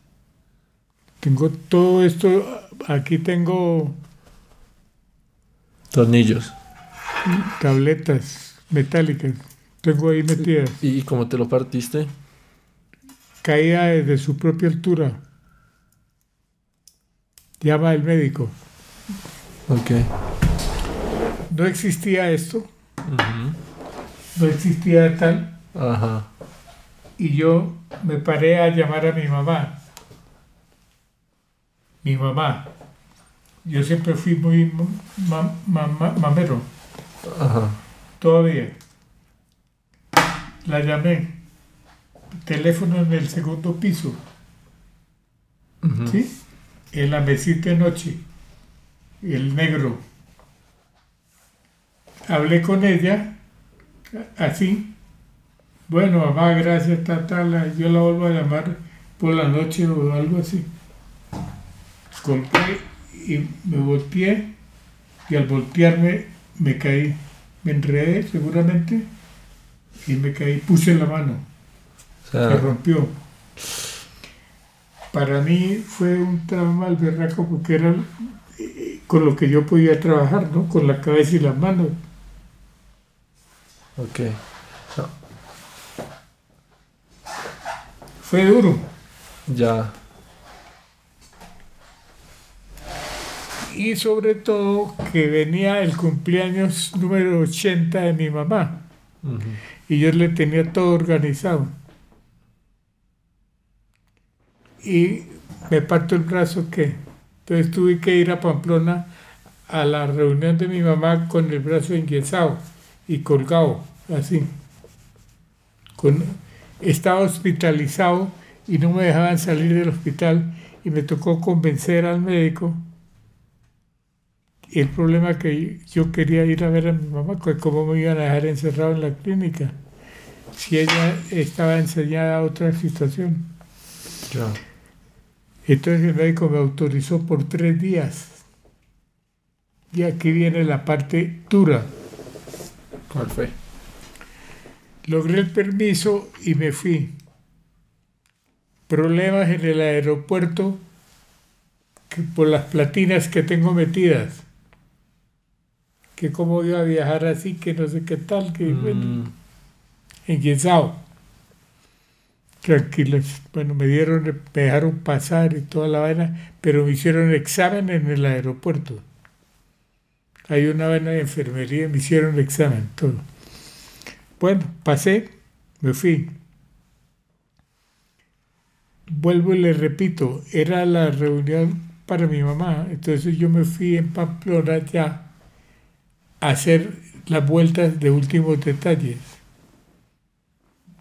Tengo todo esto, aquí tengo Tornillos. tabletas metálicas, tengo ahí metidas. ¿Y cómo te lo partiste? Caía desde su propia altura. Llama el médico. Ok. No existía esto, no existía tal, Ajá. y yo me paré a llamar a mi mamá. Mi mamá. Yo siempre fui muy ma- ma- ma- mamero, Ajá. todavía. La llamé. Teléfono en el segundo piso. ¿sí? En la mesita de noche. El negro. Hablé con ella, así. Bueno, mamá, gracias, tal, tal. Yo la vuelvo a llamar por la noche o algo así. Colgué y me volteé y al voltearme me caí. Me enredé seguramente y me caí. Puse la mano, O se rompió. Para mí fue un trauma al berraco porque era eh, con lo que yo podía trabajar, ¿no? Con la cabeza y las manos. ok. No, Fue duro. ya. Y sobre todo que venía el cumpleaños número 80 de mi mamá. Y yo le tenía todo organizado. Y me parto el brazo que entonces tuve que ir a Pamplona a la reunión de mi mamá con el brazo enyesado y colgado, así. Con, estaba hospitalizado y no me dejaban salir del hospital y me tocó convencer al médico el problema que yo quería ir a ver a mi mamá, que cómo me iban a dejar encerrado en la clínica, si ella estaba enseñada a otra situación. Entonces el médico me autorizó por tres días. Y aquí viene la parte dura. ¿Cuál fue? Logré el permiso y me fui. Problemas en el aeropuerto que por las platinas que tengo metidas. Que cómo iba a viajar así, que no sé qué tal, que bueno, Mm, enyesado. Tranquilos. Bueno, me dieron, me dejaron pasar y toda la vaina, pero me hicieron examen en el aeropuerto. Hay una vaina de enfermería, me hicieron examen, todo. Bueno, pasé, me fui. Vuelvo y le repito, era la reunión para mi mamá, entonces yo me fui en Pamplona ya hacer las vueltas de últimos detalles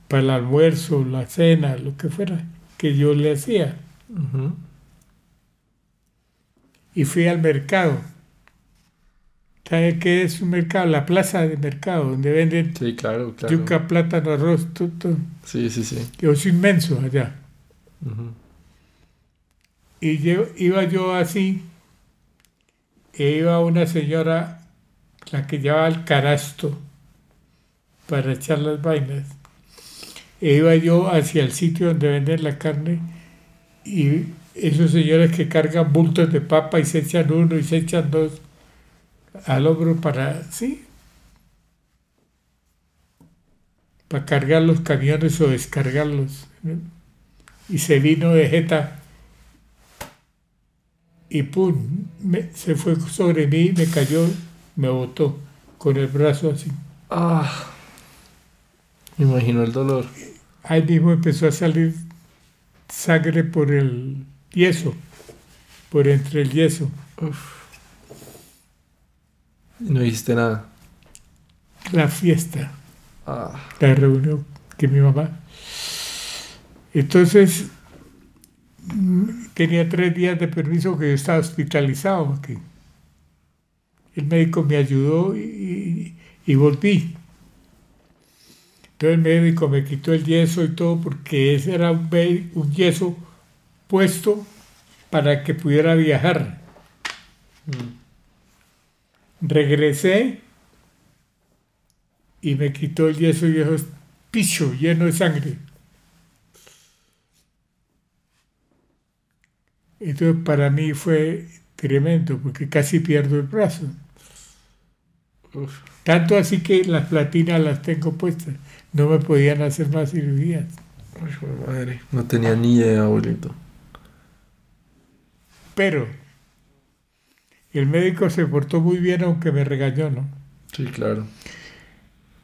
para el almuerzo, la cena, lo que fuera, que yo le hacía. Y fui al mercado. ¿Sabe qué es un mercado? La plaza de mercado, donde venden Sí, claro, claro. yuca, plátano, arroz, todo. Sí, sí, sí. Que Es inmenso allá. Y yo, iba yo así, e iba una señora, la que llevaba el canasto para echar las vainas. E iba yo hacia el sitio donde venden la carne y esos señores que cargan bultos de papa y se echan uno y se echan dos al hombro para, sí, para cargar los camiones o descargarlos. y se vino de jeta y pum, se fue sobre mí, me cayó, me botó con el brazo así. Ah, me imagino el dolor. Ahí mismo empezó a salir sangre por el yeso, por entre el yeso. Y no dijiste nada. La fiesta, Ah, la reunión que mi mamá. Entonces, mm, tenía tres días de permiso que yo estaba hospitalizado aquí. El médico me ayudó y, volví. Entonces el médico me quitó el yeso y todo porque ese era un, yeso puesto para que pudiera viajar. Regresé y me quitó el yeso y dejó picho lleno de sangre. Entonces para mí fue tremendo porque casi pierdo el brazo. Uf. Tanto así que las platinas las tengo puestas. No me podían hacer más cirugías. Uy, madre. No tenía ni idea, abuelito. Pero el médico se portó muy bien aunque me regañó, ¿no? Sí, claro.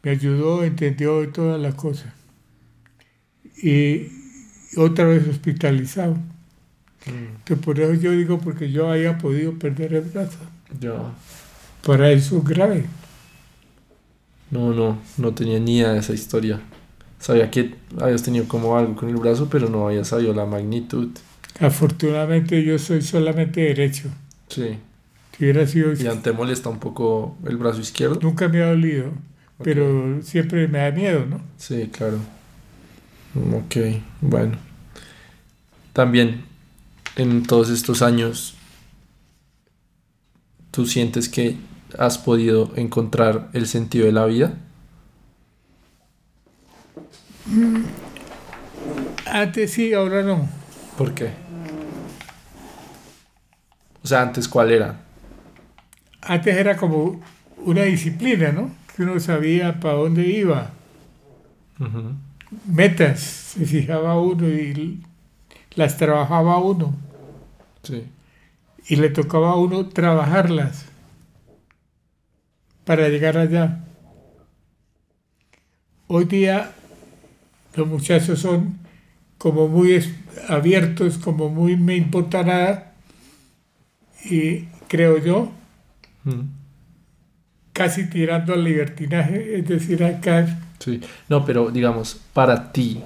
Me ayudó, entendió todas las cosas. Y otra vez hospitalizado. Que por eso yo digo, porque yo haya podido perder el brazo. Ya. Para eso es grave. No, no, no tenía ni idea de esa historia. Sabía que habías tenido como algo con el brazo, pero no había sabido la magnitud. Afortunadamente yo soy solamente derecho. Sí. Si hubiera sido... ¿Y te molesta un poco el brazo izquierdo? Nunca me ha dolido, pero siempre me da miedo, ¿no? Sí, claro. Ok, bueno. También, en todos estos años, ¿tú sientes que has podido encontrar el sentido de la vida? Antes sí, ahora no. ¿Por qué? O sea, antes, ¿cuál era? Antes era como una disciplina, ¿no? Que uno sabía para dónde iba. Metas, se fijaba uno y las trabajaba uno. Sí. Y le tocaba a uno trabajarlas para llegar allá. Hoy día los muchachos son como muy abiertos, como muy me importa nada. Y creo yo, Mm. casi tirando al libertinaje, es decir, acá Sí, no, pero digamos, para ti,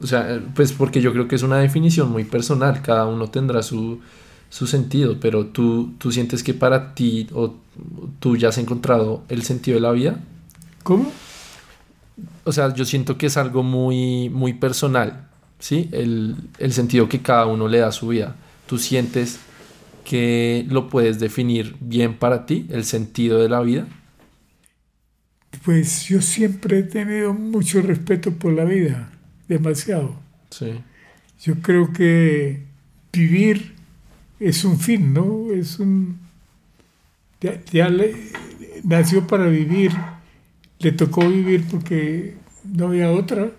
o sea, pues porque yo creo que es una definición muy personal, cada uno tendrá su, su sentido, pero tú, tú sientes que para ti o tú ya has encontrado el sentido de la vida. ¿Cómo? O sea, yo siento que es algo muy, muy personal, ¿sí? El, el sentido que cada uno le da a su vida. Tú sientes que lo puedes definir bien para ti, el sentido de la vida. Pues yo siempre he tenido mucho respeto por la vida, demasiado. Sí, Yo creo que vivir es un fin, ¿no? Es un... Ya, ya le, nació para vivir, le tocó vivir porque no había otra.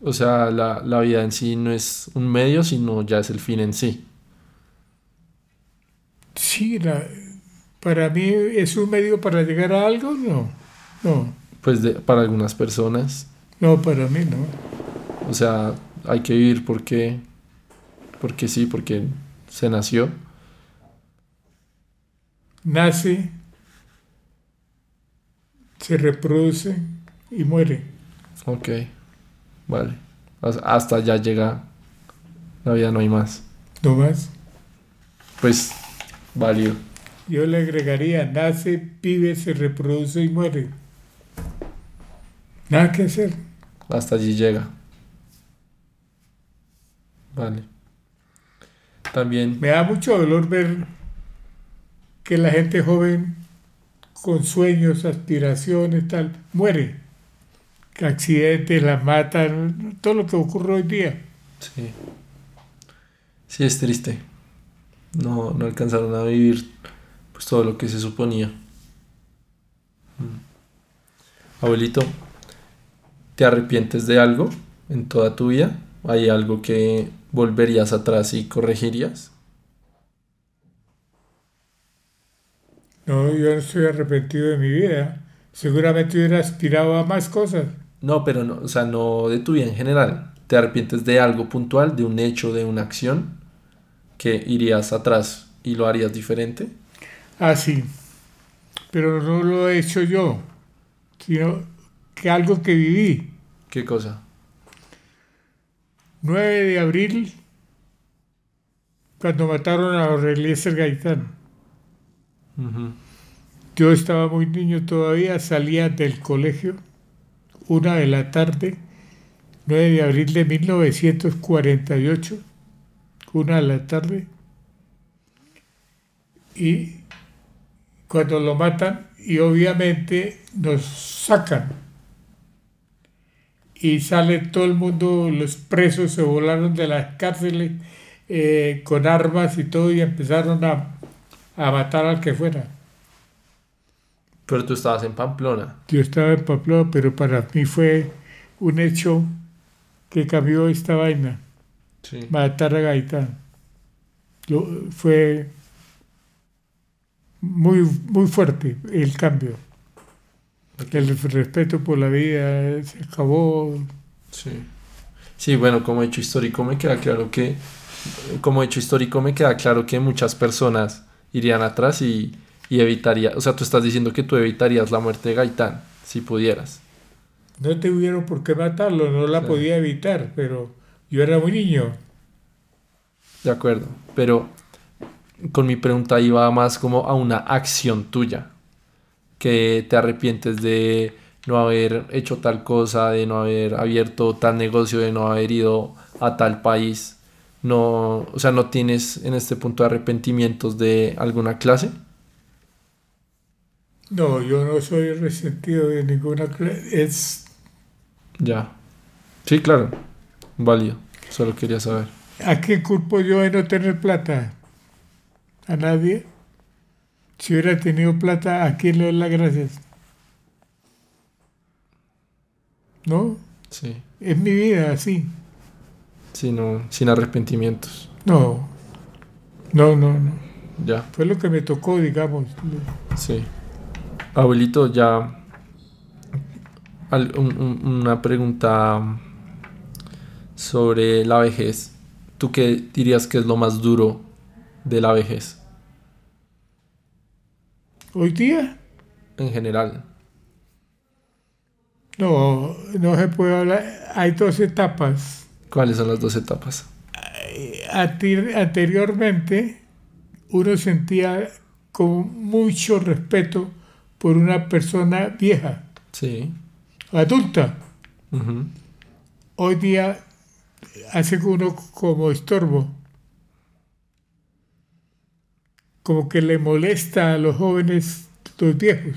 O sea, la, la vida en sí no es un medio, sino ya es el fin en sí. Sí, la- para mí es un medio para llegar a algo, no. No, Pues de- para algunas personas, no, para mí no. o sea, hay que vivir porque, porque sí, porque se nació. Nace, se reproduce y muere. Ok, vale. Has- Hasta ya llega la vida, no hay más. No más. Pues, válido. Yo le agregaría, nace, vive, se reproduce y muere. Nada que hacer. Hasta allí llega. Vale. También, Me da mucho dolor ver que la gente joven con sueños, aspiraciones, tal, muere. Que accidentes, la matan, todo lo que ocurre hoy día. sí. Sí, es triste. No, no alcanzaron a vivir pues todo lo que se suponía. Mm. Abuelito, ¿te arrepientes de algo en toda tu vida? ¿Hay algo que volverías atrás y corregirías? No, yo no estoy arrepentido de mi vida. Seguramente hubiera aspirado a más cosas. No, pero no, o sea, no de tu vida en general. ¿Te arrepientes de algo puntual, de un hecho, de una acción que irías atrás y lo harías diferente? Ah, sí. Pero no lo he hecho yo, sino que algo que viví. ¿Qué cosa? 9 de abril, cuando mataron a Eliezer Gaitán. Yo estaba muy niño todavía, salía del colegio, una de la tarde, 9 de abril de 1948, una de la tarde, y cuando lo matan, y obviamente nos sacan. Y sale todo el mundo, los presos se volaron de las cárceles eh, con armas y todo y empezaron a a matar al que fuera. Pero tú estabas en Pamplona. Yo estaba en Pamplona, pero para mí fue un hecho que cambió esta vaina. Sí. Matar a Gaitán. fue muy, muy fuerte el cambio. El respeto por la vida se acabó. Sí. Sí, bueno, como hecho histórico me queda claro que, como hecho histórico me queda claro que muchas personas irían atrás y, y evitaría, o sea, tú estás diciendo que tú evitarías la muerte de Gaitán, si pudieras. No tuvieron por qué matarlo, no la podía evitar, pero yo era muy niño. De acuerdo, pero con mi pregunta iba más como a una acción tuya, que te arrepientes de no haber hecho tal cosa, de no haber abierto tal negocio, de no haber ido a tal país no, o sea, no tienes en este punto arrepentimientos de alguna clase. No, yo no soy resentido de ninguna clase. Es. Ya. Sí, claro. Válido. Solo quería saber. ¿A qué culpo yo de no tener plata? ¿A nadie? Si hubiera tenido plata, ¿a quién le doy las gracias? ¿No? Sí. Es mi vida así sino sin arrepentimientos. No, no, no, no. Ya. Fue lo que me tocó, digamos. Sí. Abuelito, ya una pregunta sobre la vejez. ¿Tú qué dirías que es lo más duro de la vejez? ¿Hoy día? En general. No, no se puede hablar. Hay dos etapas ¿Cuáles son las dos etapas? Anteriormente, uno sentía con mucho respeto por una persona vieja. Sí. Adulta. Hoy día hace uno como estorbo. Como que le molesta a los jóvenes, los viejos.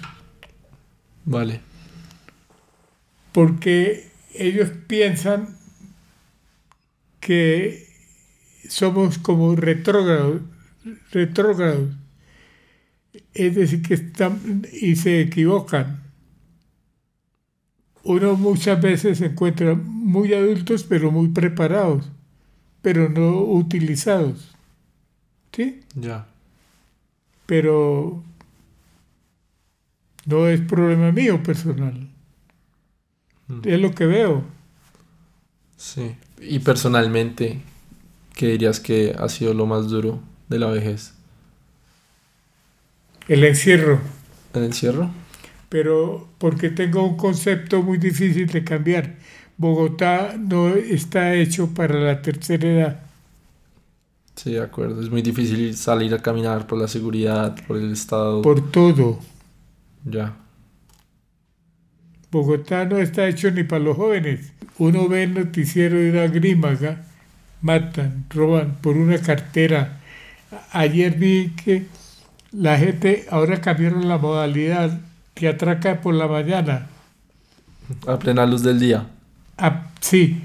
Vale. Porque ellos piensan que somos como retrógrados, retrógrados. Es decir, que están y se equivocan. Uno muchas veces se encuentra muy adultos, pero muy preparados, pero no utilizados. ¿Sí? Ya. Pero no es problema mío personal. Mm. Es lo que veo. Sí. Y personalmente, ¿qué dirías que ha sido lo más duro de la vejez? El encierro. ¿El encierro? Pero porque tengo un concepto muy difícil de cambiar. Bogotá no está hecho para la tercera edad. Sí, de acuerdo. Es muy difícil salir a caminar por la seguridad, por el estado. Por todo. Ya. Bogotá no está hecho ni para los jóvenes. Uno ve el noticiero de la Grímaga, matan, roban por una cartera. Ayer vi que la gente ahora cambiaron la modalidad que atraca por la mañana. A plena luz del día. Ah, sí.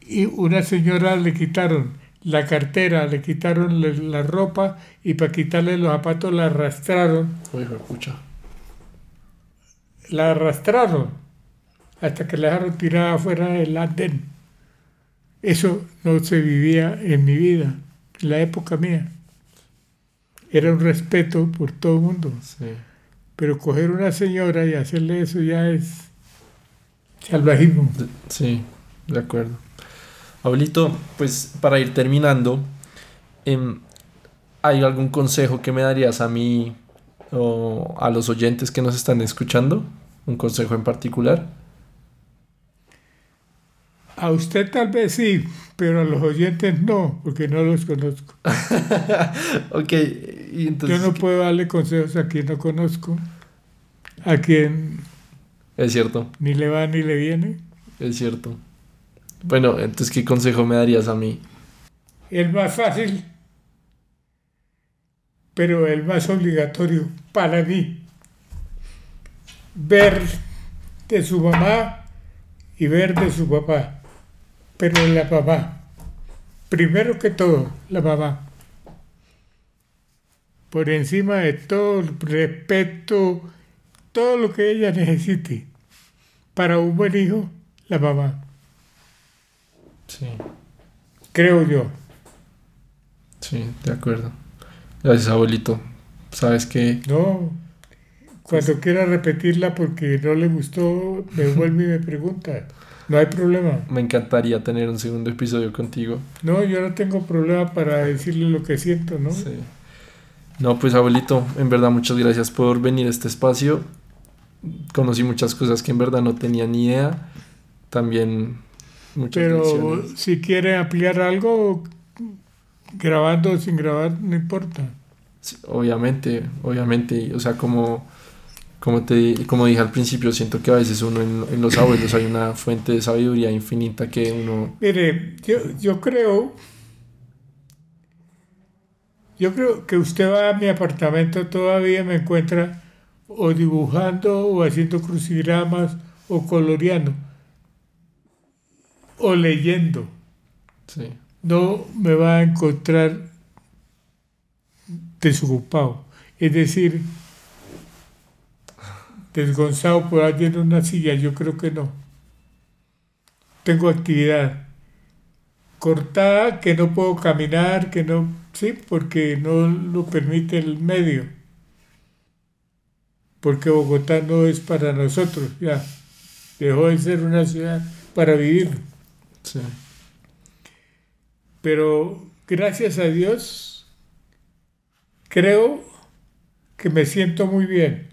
Y una señora le quitaron la cartera, le quitaron la ropa y para quitarle los zapatos la arrastraron. Uy, escucha. La arrastraron hasta que la dejaron tirada afuera del andén. Eso no se vivía en mi vida, en la época mía. Era un respeto por todo el mundo. Sí. Pero coger una señora y hacerle eso ya es salvajismo. Sí, de acuerdo. Abuelito, pues para ir terminando, em, ¿hay algún consejo que me darías a mí o a los oyentes que nos están escuchando? ¿Un consejo en particular? A usted tal vez sí, pero a los oyentes no, porque no los conozco. ok, y entonces... Yo no puedo darle consejos a quien no conozco, a quien Es cierto, ni le va ni le viene. es cierto. Bueno, entonces, ¿qué consejo me darías a mí? El más fácil, pero el más obligatorio para mí. Ver de su mamá y ver de su papá, pero la mamá. Primero que todo, la mamá. Por encima de todo, el respeto, todo lo que ella necesite. Para un buen hijo, la mamá, Sí, creo yo. sí, de acuerdo. Gracias, abuelito. Sabes que No, cuando quiera repetirla porque no le gustó, me vuelve y me pregunta. No hay problema. me encantaría tener un segundo episodio contigo. No, yo no tengo problema para decirle lo que siento, ¿no? Sí. No, pues abuelito, en verdad muchas gracias por venir a este espacio. Conocí muchas cosas que en verdad no tenía ni idea. También muchas Pero lecciones. si quiere ampliar algo, grabando o sin grabar, no importa. Sí, obviamente, obviamente, o sea, como, como, te, como dije al principio, siento que a veces uno en, en los abuelos hay una fuente de sabiduría infinita que uno... Mire, yo, yo creo, yo creo que usted va a mi apartamento todavía me encuentra o dibujando o haciendo crucigramas o coloreando o leyendo. Sí, No me va a encontrar desocupado. Es decir, desgonzado por alguien en una silla, yo creo que no. Tengo actividad cortada, que no puedo caminar, que no, sí, porque no lo permite el medio. Porque Bogotá no es para nosotros, ya. Dejó de ser una ciudad para vivir. Sí, Pero gracias a Dios, creo que me siento muy bien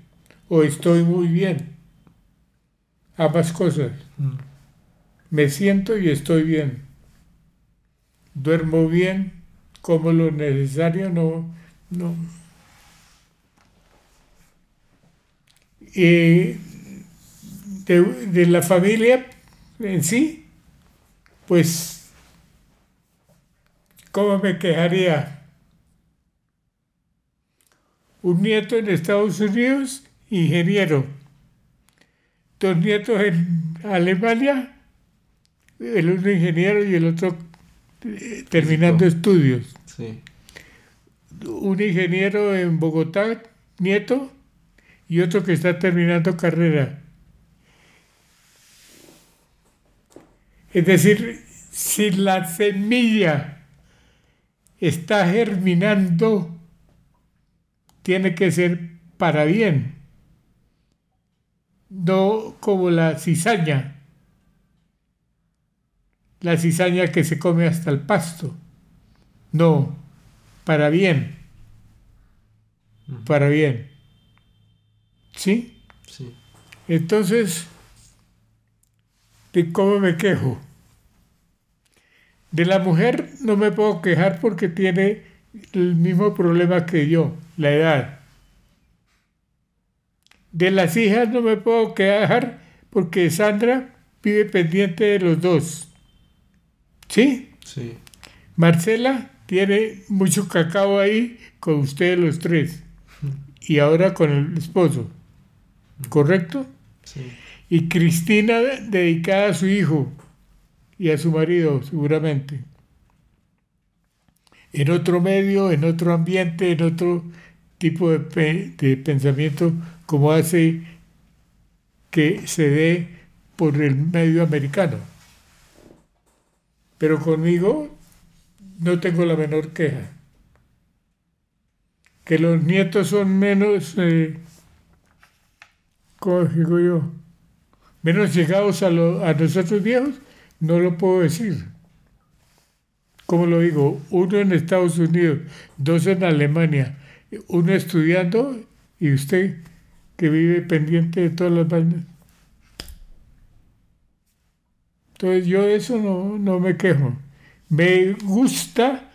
o estoy muy bien. Ambas cosas. Mm, Me siento y estoy bien. Duermo bien, como lo necesario, no, no. Y de, de la familia en sí, pues, ¿cómo me quejaría? Un nieto en Estados Unidos, ingeniero. Dos nietos en Alemania, el uno ingeniero y el otro eh, terminando estudios. sí, Un ingeniero en Bogotá, nieto, y otro que está terminando carrera. Es decir, si la semilla está germinando, tiene que ser para bien, no como la cizaña, la cizaña que se come hasta el pasto, no, para bien, para bien. ¿Sí? sí, Entonces, ¿de cómo me quejo? De la mujer no me puedo quejar porque tiene el mismo problema que yo, la edad. De las hijas no me puedo quejar porque Sandra vive pendiente de los dos. ¿Sí? sí, Marcela tiene mucho cacao ahí con ustedes los tres. Y ahora con el esposo. ¿Correcto? sí, Y Cristina dedicada a su hijo y a su marido, seguramente. En otro medio, en otro ambiente, en otro tipo de, pe- de pensamiento, como hace que se dé por el medio americano. Pero conmigo no tengo la menor queja. Que los nietos son menos, eh, ¿cómo digo yo? Menos llegados a, nosotros viejos, no lo puedo decir. ¿Cómo lo digo? Uno en Estados Unidos, dos en Alemania, uno estudiando y usted que vive pendiente de todas las vainas. Entonces yo eso no, no me quejo. Me gusta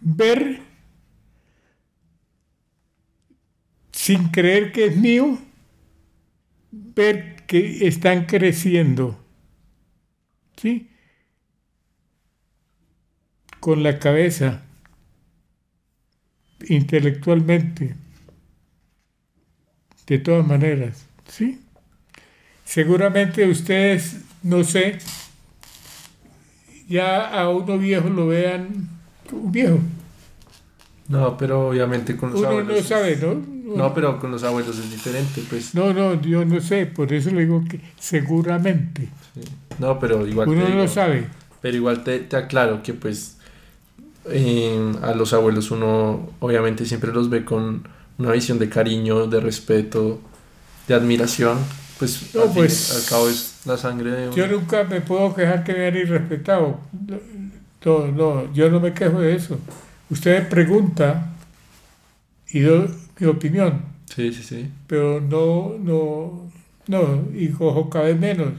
ver, sin creer que es mío, ver que están creciendo. ¿Sí? Con la cabeza, intelectualmente, de todas maneras. ¿Sí? Seguramente ustedes, no sé, ya a uno viejo lo vean un viejo. No, pero obviamente con los Uno abuelos. no sabe, ¿no? No, pero con los abuelos es diferente, pues. No, no, yo no sé, por eso le digo que seguramente. Sí. No, pero igual Uno no sabe. Pero igual te, te aclaro que pues eh, a los abuelos uno obviamente siempre los ve con una visión de cariño, de respeto, de admiración. Pues, No, al, fin pues, al cabo es la sangre de uno. Yo nunca me puedo quejar que me han irrespetado. No, no, yo no me quejo de eso. Usted pregunta y doy mi opinión, Sí, sí, sí. pero no, no, no, y cojo cada vez menos.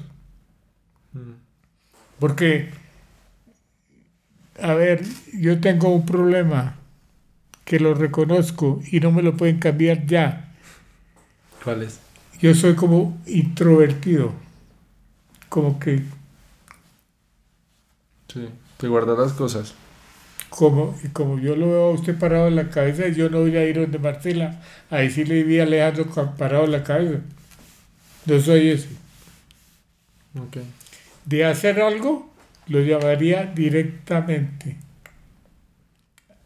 Mm. Porque, a ver, yo tengo un problema que lo reconozco y no me lo pueden cambiar ya. ¿Cuál es? Yo soy como introvertido, como que, Sí. Te guardas las cosas. Como, y como yo lo veo a usted parado en la cabeza, yo no voy a ir donde Marcela, ahí sí le vi a Alejandro parado en la cabeza. No soy ese. Ok. De hacer algo, lo llamaría directamente.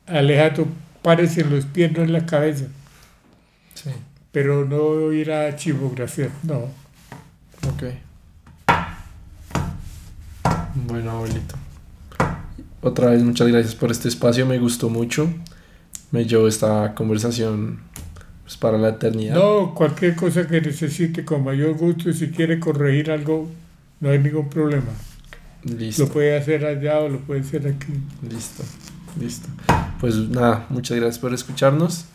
Alejandro, párese en los pies, no en la cabeza. Sí. pero no ir a chivografiar, no. Ok. Bueno, abuelito. Otra vez, muchas gracias por este espacio. Me gustó mucho. Me llevo esta conversación pues, para la eternidad. No, cualquier cosa que necesite con mayor gusto, si quiere corregir algo, no hay ningún problema. Listo. Lo puede hacer allá o lo puede hacer aquí. Listo. Listo. Pues nada, muchas gracias por escucharnos.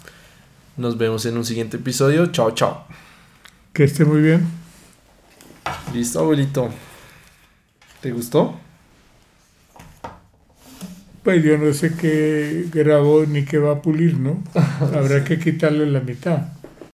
Nos vemos en un siguiente episodio. Chao, chao. Que esté muy bien. Listo, abuelito. ¿Te gustó? Pues yo no sé qué grabó ni qué va a pulir, ¿no? Habrá que quitarle la mitad.